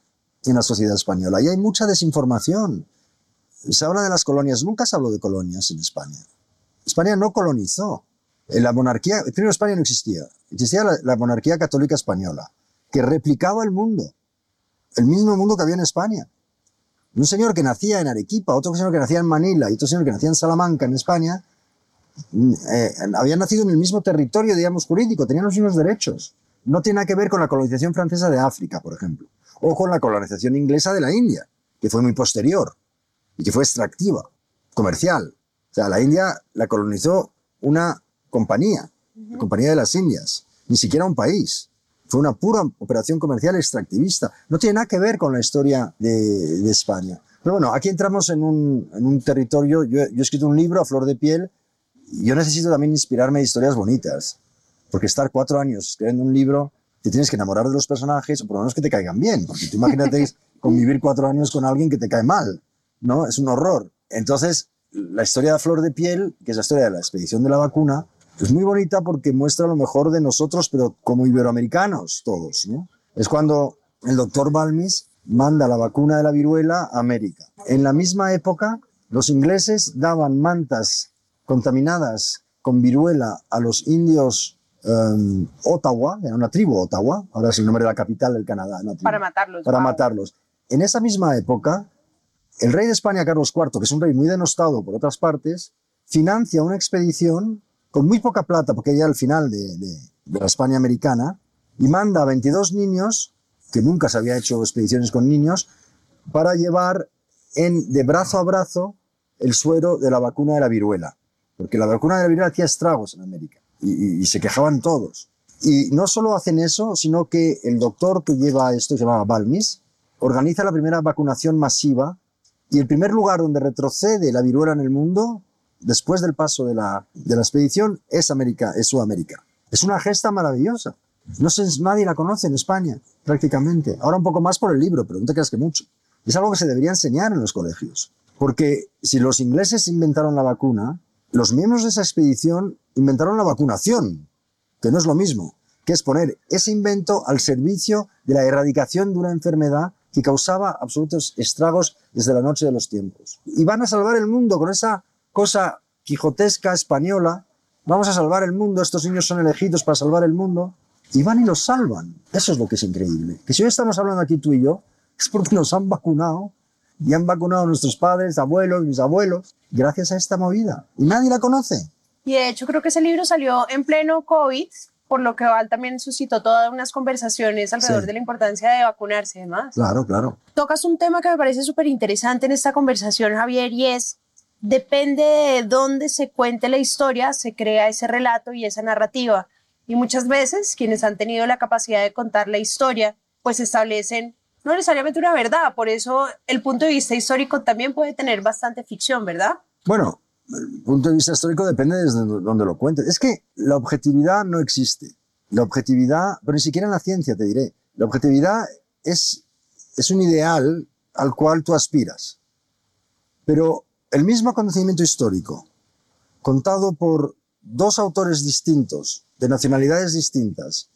C: en la sociedad española. Y hay mucha desinformación. Se habla de las colonias, nunca se habló de colonias en España. España no colonizó. En la monarquía, primero España no existía. Existía la, la monarquía católica española, que replicaba el mundo, el mismo mundo que había en España. Un señor que nacía en Arequipa, otro señor que nacía en Manila y otro señor que nacía en Salamanca, en España, eh, habían nacido en el mismo territorio, digamos, jurídico, tenían los mismos derechos. No tiene nada que ver con la colonización francesa de África, por ejemplo, o con la colonización inglesa de la India, que fue muy posterior y que fue extractiva, comercial. O sea, la India la colonizó una compañía, la Compañía de las Indias, ni siquiera un país. Fue una pura operación comercial extractivista. No tiene nada que ver con la historia de, de España. Pero bueno, aquí entramos en un, en un territorio, yo, yo he escrito un libro a flor de piel, yo necesito también inspirarme de historias bonitas, porque estar cuatro años escribiendo un libro, te tienes que enamorar de los personajes, o por lo menos que te caigan bien, porque tú imagínate convivir cuatro años con alguien que te cae mal, ¿no? Es un horror. Entonces, la historia de Flor de Piel, que es la historia de la expedición de la vacuna, es muy bonita porque muestra lo mejor de nosotros, pero como iberoamericanos todos, ¿no? Es cuando el doctor Balmis manda la vacuna de la viruela a América. En la misma época, los ingleses daban mantas contaminadas con viruela a los indios em, Ottawa, era una tribu Ottawa, ahora es el nombre de la capital del Canadá. una tribu
B: Para matarlos.
C: para
B: Wow.
C: matarlos. En esa misma época, el rey de España, Carlos IV, que es un rey muy denostado por otras partes, financia una expedición con muy poca plata, porque ya al final de, de- de la España americana, y manda a 22 niños, que nunca se había hecho expediciones con niños, para llevar en, de brazo a brazo el suero de la vacuna de la viruela. Porque la vacuna de la viruela hacía estragos en América y, y- y se quejaban todos. Y no solo hacen eso, sino que el doctor que lleva esto, se llama Balmis, organiza la primera vacunación masiva y el primer lugar donde retrocede la viruela en el mundo, después del paso de la, de la expedición, es América, es Sudamérica. Es una gesta maravillosa. No sé, nadie la conoce en España, prácticamente. Ahora un poco más por el libro, pero no te creas que mucho. Es algo que se debería enseñar en los colegios. Porque si los ingleses inventaron la vacuna, los miembros de esa expedición inventaron la vacunación, que no es lo mismo, que es poner ese invento al servicio de la erradicación de una enfermedad que causaba absolutos estragos desde la noche de los tiempos. Y van a salvar el mundo con esa cosa quijotesca española. Vamos a salvar el mundo, estos niños son elegidos para salvar el mundo. Y van y los salvan. Eso es lo que es increíble. Que si hoy estamos hablando aquí tú y yo, es porque nos han vacunado y han vacunado a nuestros padres, abuelos, mis abuelos, gracias a esta movida. Y nadie la conoce.
B: Y de hecho creo que ese libro salió en pleno COVID, por lo que Val también suscitó todas unas conversaciones alrededor
C: Sí.
B: de la importancia de vacunarse y demás.
C: Claro, claro.
B: Tocas un tema que me parece súper interesante en esta conversación, Javier, y es, depende de dónde se cuente la historia, se crea ese relato y esa narrativa. Y muchas veces quienes han tenido la capacidad de contar la historia, pues establecen no necesariamente una verdad, por eso el punto de vista histórico también puede tener bastante ficción, ¿verdad?
C: Bueno, el punto de vista histórico depende desde donde lo cuentes. Es que la objetividad no existe. La objetividad, pero ni siquiera en la ciencia te diré, la objetividad es, un ideal al cual tú aspiras. Pero el mismo acontecimiento histórico, contado por dos autores distintos, de nacionalidades distintas,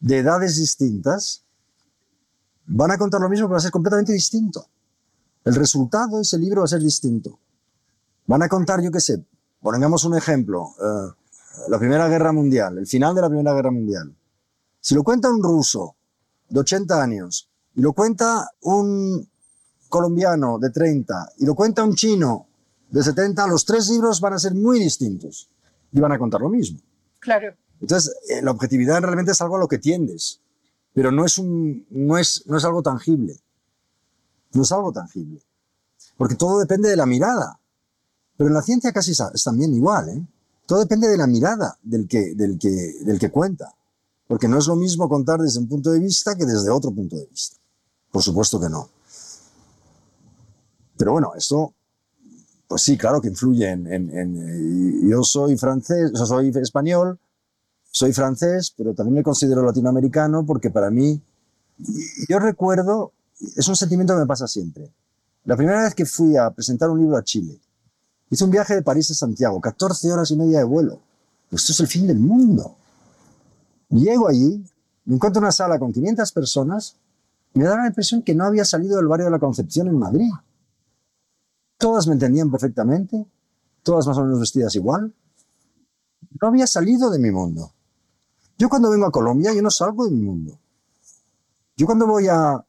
C: de edades distintas, van a contar lo mismo, pero va a ser completamente distinto. El resultado de ese libro va a ser distinto. Van a contar, yo qué sé, pongamos un ejemplo, eh, la Primera Guerra Mundial, el final de la Primera Guerra Mundial. Si lo cuenta un ruso de 80 años y lo cuenta un colombiano de 30 y lo cuenta un chino de 70, los tres libros van a ser muy distintos y van a contar lo mismo.
B: Claro.
C: Entonces, eh, la objetividad realmente es algo a lo que tiendes, pero no es, un, no, es, no es algo tangible. No es algo tangible. Porque todo depende de la mirada. Pero en la ciencia casi es, también igual. ¿eh? Todo depende de la mirada del que, del, que, del que cuenta. Porque no es lo mismo contar desde un punto de vista que desde otro punto de vista. Por supuesto que no. Pero bueno, esto, pues sí, claro que influye en... en- en- eh, yo soy francés, o sea, soy español, soy francés, pero también me considero latinoamericano porque para mí, yo recuerdo, es un sentimiento que me pasa siempre. La primera vez que fui a presentar un libro a Chile, hice un viaje de París a Santiago, 14 horas y media de vuelo. Esto es el fin del mundo. Llego allí, me encuentro en una sala con 500 personas y me da la impresión que no había salido del barrio de la Concepción en Madrid. Todas me entendían perfectamente, todas más o menos vestidas igual. No había salido de mi mundo. Yo cuando vengo a Colombia, yo no salgo de mi mundo. Yo cuando voy a,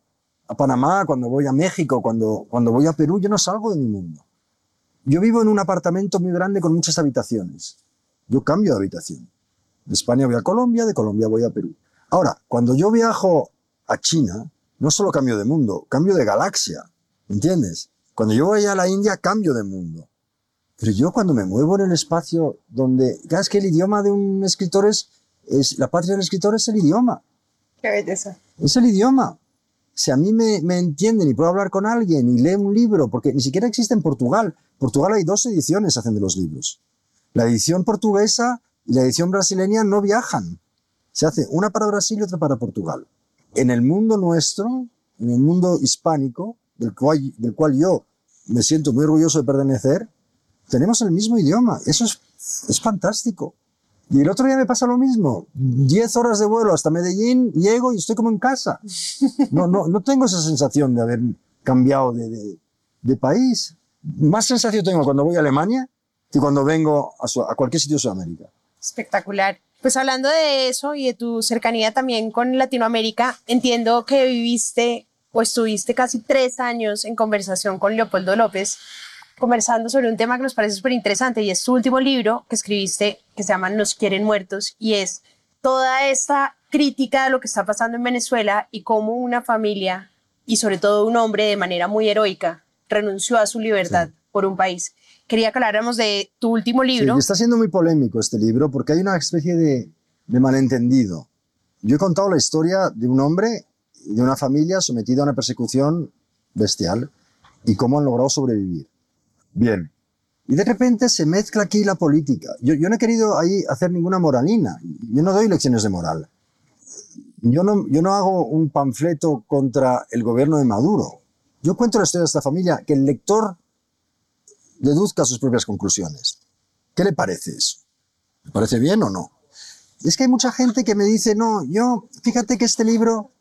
C: Panamá, cuando voy a México, cuando, cuando voy a Perú, yo no salgo de mi mundo. Yo vivo en un apartamento muy grande con muchas habitaciones. Yo cambio de habitación. De España voy a Colombia, de Colombia voy a Perú. Ahora, cuando yo viajo a China, no solo cambio de mundo, cambio de galaxia. ¿Entiendes? Cuando yo voy a la India, cambio de mundo. Pero yo cuando me muevo en el espacio donde... Es que el idioma de un escritor es, es... La patria del escritor es el idioma.
B: Qué belleza.
C: Es el idioma. Si a mí me, me entienden y puedo hablar con alguien y leo un libro, porque ni siquiera existe en Portugal. Portugal hay dos ediciones hacen de los libros. La edición portuguesa y la edición brasileña no viajan. Se hace una para Brasil y otra para Portugal. En el mundo nuestro, en el mundo hispánico, del cual, del cual yo me siento muy orgulloso de pertenecer, tenemos el mismo idioma. Eso es, es fantástico. Y el otro día me pasa lo mismo. Diez horas de vuelo hasta Medellín, llego y estoy como en casa. No, no, no tengo esa sensación de haber cambiado de, de, de país. Más sensación tengo cuando voy a Alemania que cuando vengo a, Su- a cualquier sitio de Sudamérica.
B: Espectacular. Pues hablando de eso y de tu cercanía también con Latinoamérica, entiendo que viviste o estuviste casi tres años en conversación con Leopoldo López, conversando sobre un tema que nos parece súper interesante y es tu último libro que escribiste que se llama Nos quieren muertos y es toda esta crítica de lo que está pasando en Venezuela y cómo una familia y sobre todo un hombre de manera muy heroica renunció a su libertad por un país. Quería que habláramos de tu último
C: Sí,
B: libro.
C: y está siendo muy polémico este libro porque hay una especie de, de malentendido. Yo he contado la historia de un hombre y de una familia sometida a una persecución bestial y cómo han logrado sobrevivir. Bien. Y de repente se mezcla aquí la política. Yo, no he querido ahí hacer ninguna moralina. Yo no doy lecciones de moral. Yo no, yo no hago un panfleto contra el gobierno de Maduro. Yo cuento la historia de esta familia que el lector deduzca sus propias conclusiones. ¿Qué le parece eso? ¿Le parece bien o no? Es que hay mucha gente que me dice, no, yo, fíjate que este libro,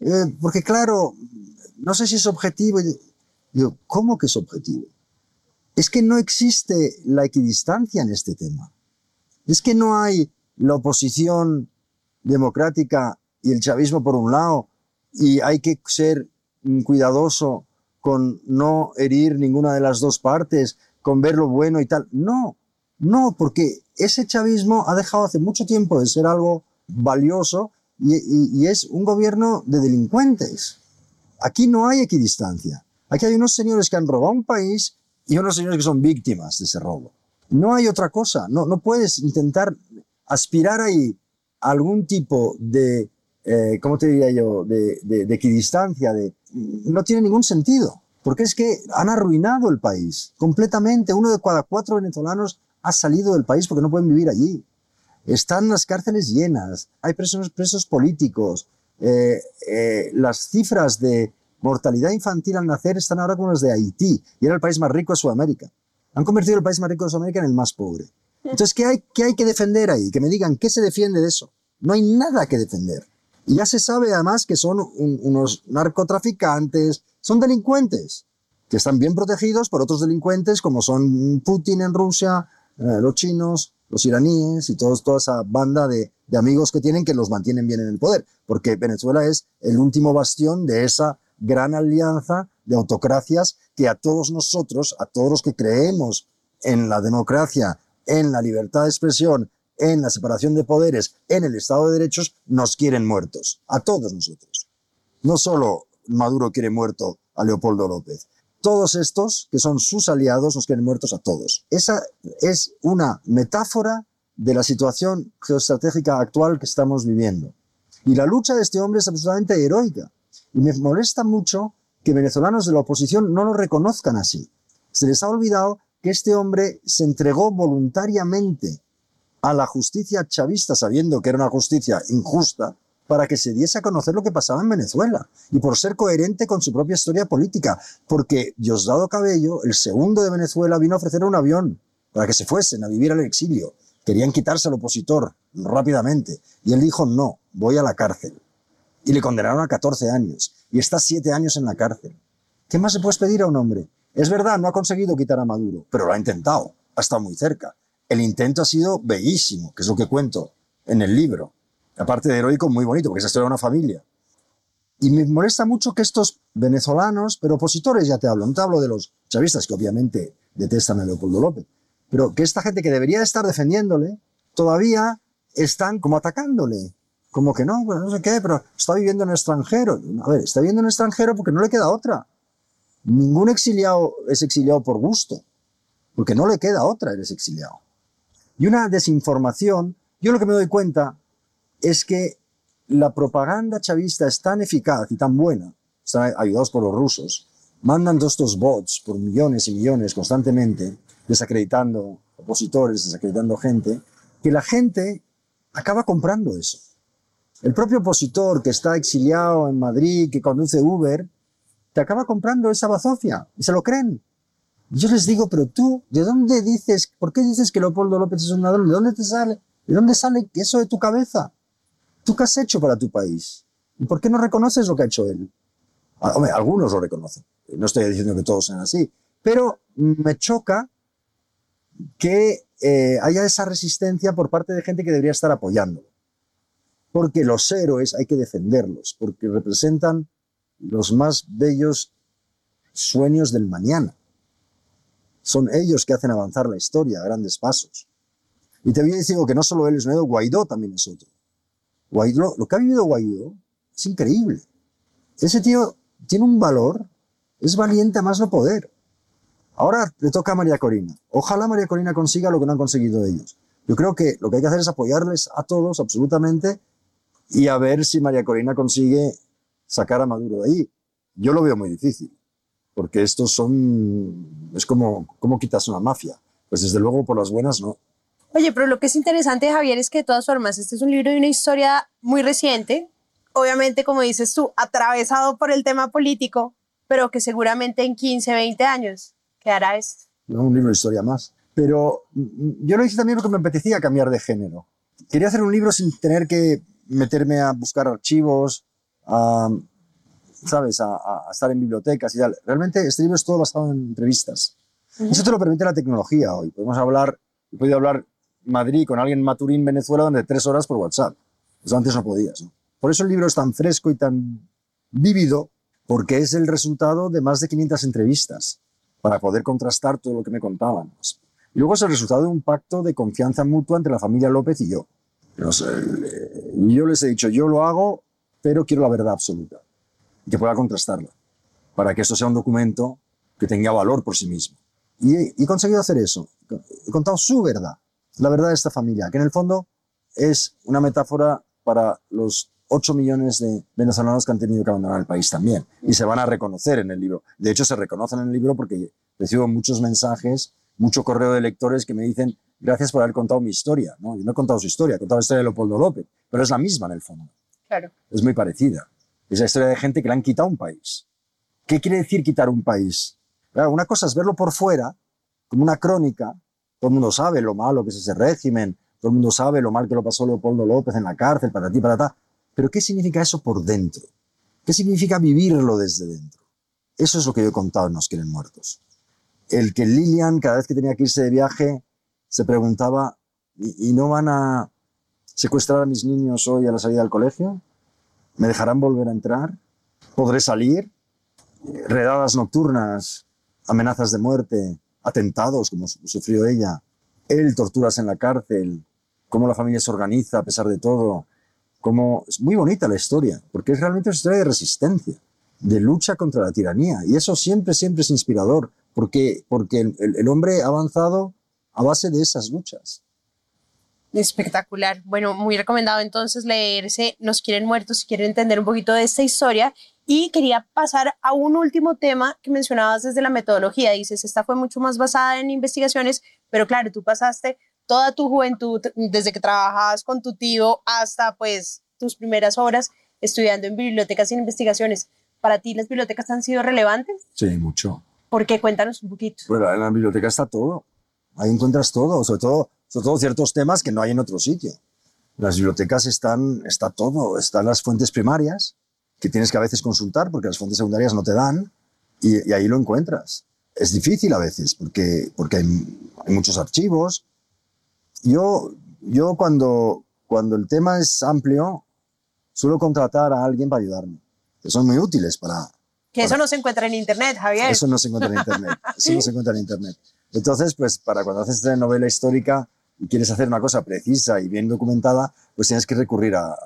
C: eh, porque claro, no sé si es objetivo. Yo, ¿cómo que es objetivo? Es que no existe la equidistancia en este tema. Es que no hay la oposición democrática y el chavismo por un lado, y hay que ser cuidadoso con no herir ninguna de las dos partes, con ver lo bueno y tal. No, no, porque ese chavismo ha dejado hace mucho tiempo de ser algo valioso y, es un gobierno de delincuentes. Aquí no hay equidistancia. Aquí hay unos señores que han robado un país y unos señores que son víctimas de ese robo. No hay otra cosa. No, no puedes intentar aspirar ahí a algún tipo de, eh, ¿cómo te diría yo?, de, de equidistancia. De, no tiene ningún sentido. Porque es que han arruinado el país completamente. Uno de cada cuatro venezolanos ha salido del país porque no pueden vivir allí. Están las cárceles llenas, hay presos, presos políticos. Eh, eh, las cifras de mortalidad infantil al nacer están ahora como las de Haití, y era el país más rico de Sudamérica. Han convertido el país más rico de Sudamérica en el más pobre. Entonces, ¿qué hay, qué hay que defender ahí? Que me digan, ¿qué se defiende de eso? No hay nada que defender. Y ya se sabe además que son unos narcotraficantes, son delincuentes, que están bien protegidos por otros delincuentes como son Putin en Rusia, eh, los chinos, los iraníes y todos, toda esa banda de, de amigos que tienen que los mantienen bien en el poder, porque Venezuela es el último bastión de esa gran alianza de autocracias que a todos nosotros, a todos los que creemos en la democracia, en la libertad de expresión, en la separación de poderes, en el Estado de Derechos, nos quieren muertos. A todos nosotros. No solo Maduro quiere muerto a Leopoldo López, todos estos, que son sus aliados, nos quieren muertos a todos. Esa es una metáfora de la situación geoestratégica actual que estamos viviendo. Y la lucha de este hombre es absolutamente heroica. Y me molesta mucho que venezolanos de la oposición no lo reconozcan así. Se les ha olvidado que este hombre se entregó voluntariamente a la justicia chavista, sabiendo que era una justicia injusta, para que se diese a conocer lo que pasaba en Venezuela y por ser coherente con su propia historia política, porque Diosdado Cabello, el segundo de Venezuela, vino a ofrecer un avión para que se fuesen a vivir al exilio. Querían quitarse al opositor rápidamente y él dijo no, voy a la cárcel. Y le condenaron a 14 años y está 7 años en la cárcel. ¿Qué más se puede pedir a un hombre? Es verdad, no ha conseguido quitar a Maduro, pero lo ha intentado, ha estado muy cerca. El intento ha sido bellísimo, que es lo que cuento en el libro aparte de heroico, muy bonito, porque es la historia de una familia. Y me molesta mucho que estos venezolanos, pero opositores ya te hablo, no te hablo de los chavistas, que obviamente detestan a Leopoldo López, pero que esta gente que debería estar defendiéndole, todavía están como atacándole. Como que no, no sé qué, pero está viviendo en el extranjero. A ver, está viviendo en el extranjero porque no le queda otra. Ningún exiliado es exiliado por gusto, porque no le queda otra, eres exiliado. Y una desinformación, yo lo que me doy cuenta es que la propaganda chavista es tan eficaz y tan buena, están ayudados por los rusos, mandan todos estos bots por millones y millones constantemente, desacreditando opositores, desacreditando gente, que la gente acaba comprando eso. El propio opositor que está exiliado en Madrid, que conduce Uber, te acaba comprando esa bazofia y se lo creen. Yo les digo, pero tú, ¿de dónde dices, por qué dices que Leopoldo López es un ladrón? ¿De dónde te sale? ¿De dónde sale eso de tu cabeza? ¿Tú qué has hecho para tu país? ¿Y por qué no reconoces lo que ha hecho él? Ah, hombre, algunos lo reconocen. No estoy diciendo que todos sean así. Pero me choca que eh, haya esa resistencia por parte de gente que debería estar apoyándolo. Porque los héroes hay que defenderlos, porque representan los más bellos sueños del mañana. Son ellos que hacen avanzar la historia a grandes pasos. Y te había dicho que no solo él es un Guaidó también es otro. Guaidó, lo que ha vivido Guaidó es increíble. Ese tío tiene un valor, es valiente a más no poder. Ahora le toca a María Corina. Ojalá María Corina consiga lo que no han conseguido ellos. Yo creo que lo que hay que hacer es apoyarles a todos absolutamente y a ver si María Corina consigue sacar a Maduro de ahí. Yo lo veo muy difícil, porque estos son, es como, como quitas una mafia. Pues desde luego por las buenas no.
B: Oye, pero lo que es interesante, Javier, es que de todas formas, este es un libro de una historia muy reciente, obviamente, como dices tú, atravesado por el tema político, pero que seguramente en 15, 20 años quedará esto.
C: ¿no? un libro de historia más. Pero mm, yo lo hice también porque me apetecía cambiar de género. Quería hacer un libro sin tener que meterme a buscar archivos, a, ¿sabes?, a, a estar en bibliotecas y tal. Realmente este libro es todo basado en entrevistas. Eso te lo permite la tecnología hoy. Podemos hablar, he podido hablar Madrid con alguien en Maturín, Venezuela, donde tres horas por WhatsApp. Eso antes no podías. ¿no? Por eso el libro es tan fresco y tan vívido, porque es el resultado de más de 500 entrevistas para poder contrastar todo lo que me contaban. Y luego es el resultado de un pacto de confianza mutua entre la familia López y yo. No sé, eh, yo les he dicho, yo lo hago, pero quiero la verdad absoluta que pueda contrastarla, para que esto sea un documento que tenga valor por sí mismo. Y he, he conseguido hacer eso. He contado su verdad, la verdad de esta familia, que en el fondo es una metáfora para los 8 millones de venezolanos que han tenido que abandonar el país también. Y se van a reconocer en el libro. De hecho, se reconocen en el libro porque recibo muchos mensajes, mucho correo de lectores que me dicen gracias por haber contado mi historia. ¿no? Yo no he contado su historia, he contado la historia de Leopoldo López, pero es la misma en el fondo.
B: Claro.
C: Es muy parecida. Es la historia de gente que le han quitado un país. ¿Qué quiere decir quitar un país? Claro, una cosa es verlo por fuera, como una crónica. Todo el mundo sabe lo malo que es ese régimen, todo el mundo sabe lo mal que lo pasó Leopoldo López en la cárcel, para ti, para ta. Pero ¿qué significa eso por dentro? ¿Qué significa vivirlo desde dentro? Eso es lo que yo he contado en Nos quieren muertos. El que Lilian, cada vez que tenía que irse de viaje, se preguntaba, ¿y, no van a secuestrar a mis niños hoy a la salida del colegio? ¿Me dejarán volver a entrar? ¿Podré salir? Redadas nocturnas, amenazas de muerte, atentados como su- sufrió ella, él torturas en la cárcel, cómo la familia se organiza a pesar de todo, cómo es muy bonita la historia, porque es realmente una historia de resistencia, de lucha contra la tiranía, y eso siempre, siempre es inspirador, porque, porque el- el hombre ha avanzado a base de esas luchas.
B: Espectacular. Bueno, muy recomendado entonces leerse Nos quieren muertos si quieren entender un poquito de esta historia. Y quería pasar a un último tema que mencionabas desde la metodología. Dices, esta fue mucho más basada en investigaciones, pero claro, tú pasaste toda tu juventud, desde que trabajabas con tu tío hasta pues tus primeras horas estudiando en bibliotecas y en investigaciones. ¿Para ti las bibliotecas han sido relevantes?
C: Sí, mucho.
B: ¿Por qué? Cuéntanos un poquito.
C: Bueno, en la biblioteca está todo. Ahí encuentras todo, sobre todo, sobre todo ciertos temas que no hay en otro sitio. En las bibliotecas están, está todo. Están las fuentes primarias, que tienes que a veces consultar porque las fuentes secundarias no te dan, y, y ahí lo encuentras. Es difícil a veces porque, porque hay, hay muchos archivos. Yo, yo cuando, cuando el tema es amplio, suelo contratar a alguien para ayudarme, que son muy útiles para,
B: Que eso no se encuentra en internet, Javier.
C: eso no se encuentra en Internet. Eso no se encuentra en Internet. Entonces, pues para cuando haces novela histórica y quieres hacer una cosa precisa y bien documentada, pues tienes que recurrir a,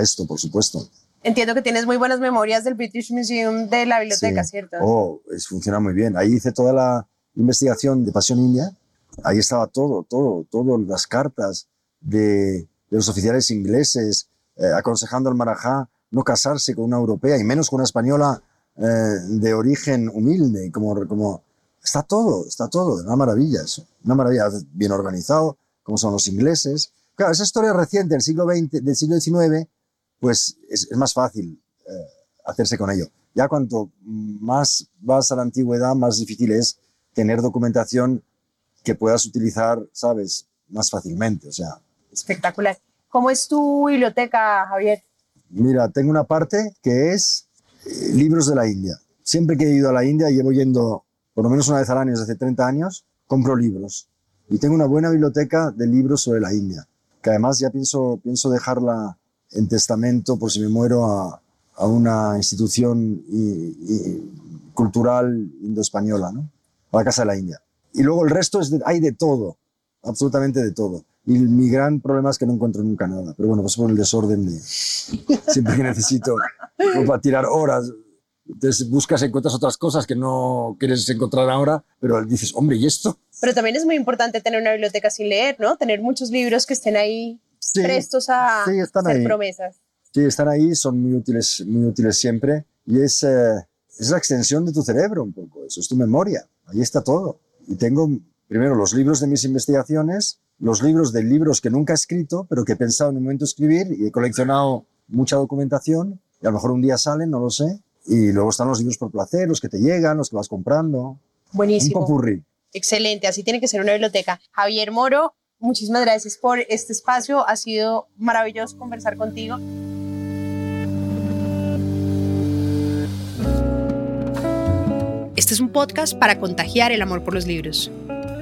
C: esto, por supuesto.
B: Entiendo que tienes muy buenas memorias del British Museum de la biblioteca,
C: Sí.
B: ¿cierto?
C: Oh, es, funciona muy bien. Ahí hice toda la investigación de Pasión India. Ahí estaba todo, todo, todo, las cartas de, de los oficiales ingleses eh, aconsejando al Marajá no casarse con una europea y menos con una española eh, de origen humilde. Como, como, está todo, está todo. Una maravilla eso. Una maravilla, bien organizado, como son los ingleses. Claro, esa historia reciente del siglo XX, del siglo XIX, pues es, es más fácil eh, hacerse con ello. Ya cuanto más vas a la antigüedad, más difícil es tener documentación que puedas utilizar, ¿sabes? Más fácilmente. O sea,
B: Espectacular. ¿Cómo es tu biblioteca, Javier?
C: mira, tengo una parte que es eh, libros de la India. Siempre que he ido a la India, llevo yendo por lo menos una vez al año desde hace 30 años, compro libros. Y tengo una buena biblioteca de libros sobre la India, que además ya pienso, pienso dejarla en testamento por si me muero a, a una institución y- y cultural indoespañola, ¿no? A la Casa de la India. Y luego el resto es de- hay de todo, absolutamente de todo. Y mi gran problema es que no encuentro nunca nada. Pero bueno, pues por el desorden de siempre que necesito como para tirar horas. Entonces buscas, encuentras otras cosas que no quieres encontrar ahora, pero dices, hombre, ¿y esto?
B: Pero también es muy importante tener una biblioteca sin leer, ¿no? Tener muchos libros que estén ahí
C: Sí,
B: prestos a
C: sí, están
B: hacer
C: ahí.
B: promesas.
C: Sí, están ahí, son muy útiles, muy útiles siempre. Y es, eh, es la extensión de tu cerebro un poco, eso es tu memoria. Ahí está todo. Y tengo primero los libros de mis investigaciones, los libros de libros que nunca he escrito, pero que he pensado en un momento escribir y he coleccionado mucha documentación. Y a lo mejor un día salen, no lo sé. Y luego están los libros por placer, los que te llegan, los que vas comprando. Un
B: Buenísimo.
C: popurrí.
B: Excelente, así tiene que ser una biblioteca. Javier Moro, muchísimas gracias por este espacio. Ha sido maravilloso conversar contigo. Este es un podcast para contagiar el amor por los libros,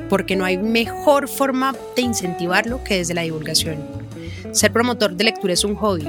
B: porque no hay mejor forma de incentivarlo que desde la divulgación. Ser promotor de lectura es un hobby,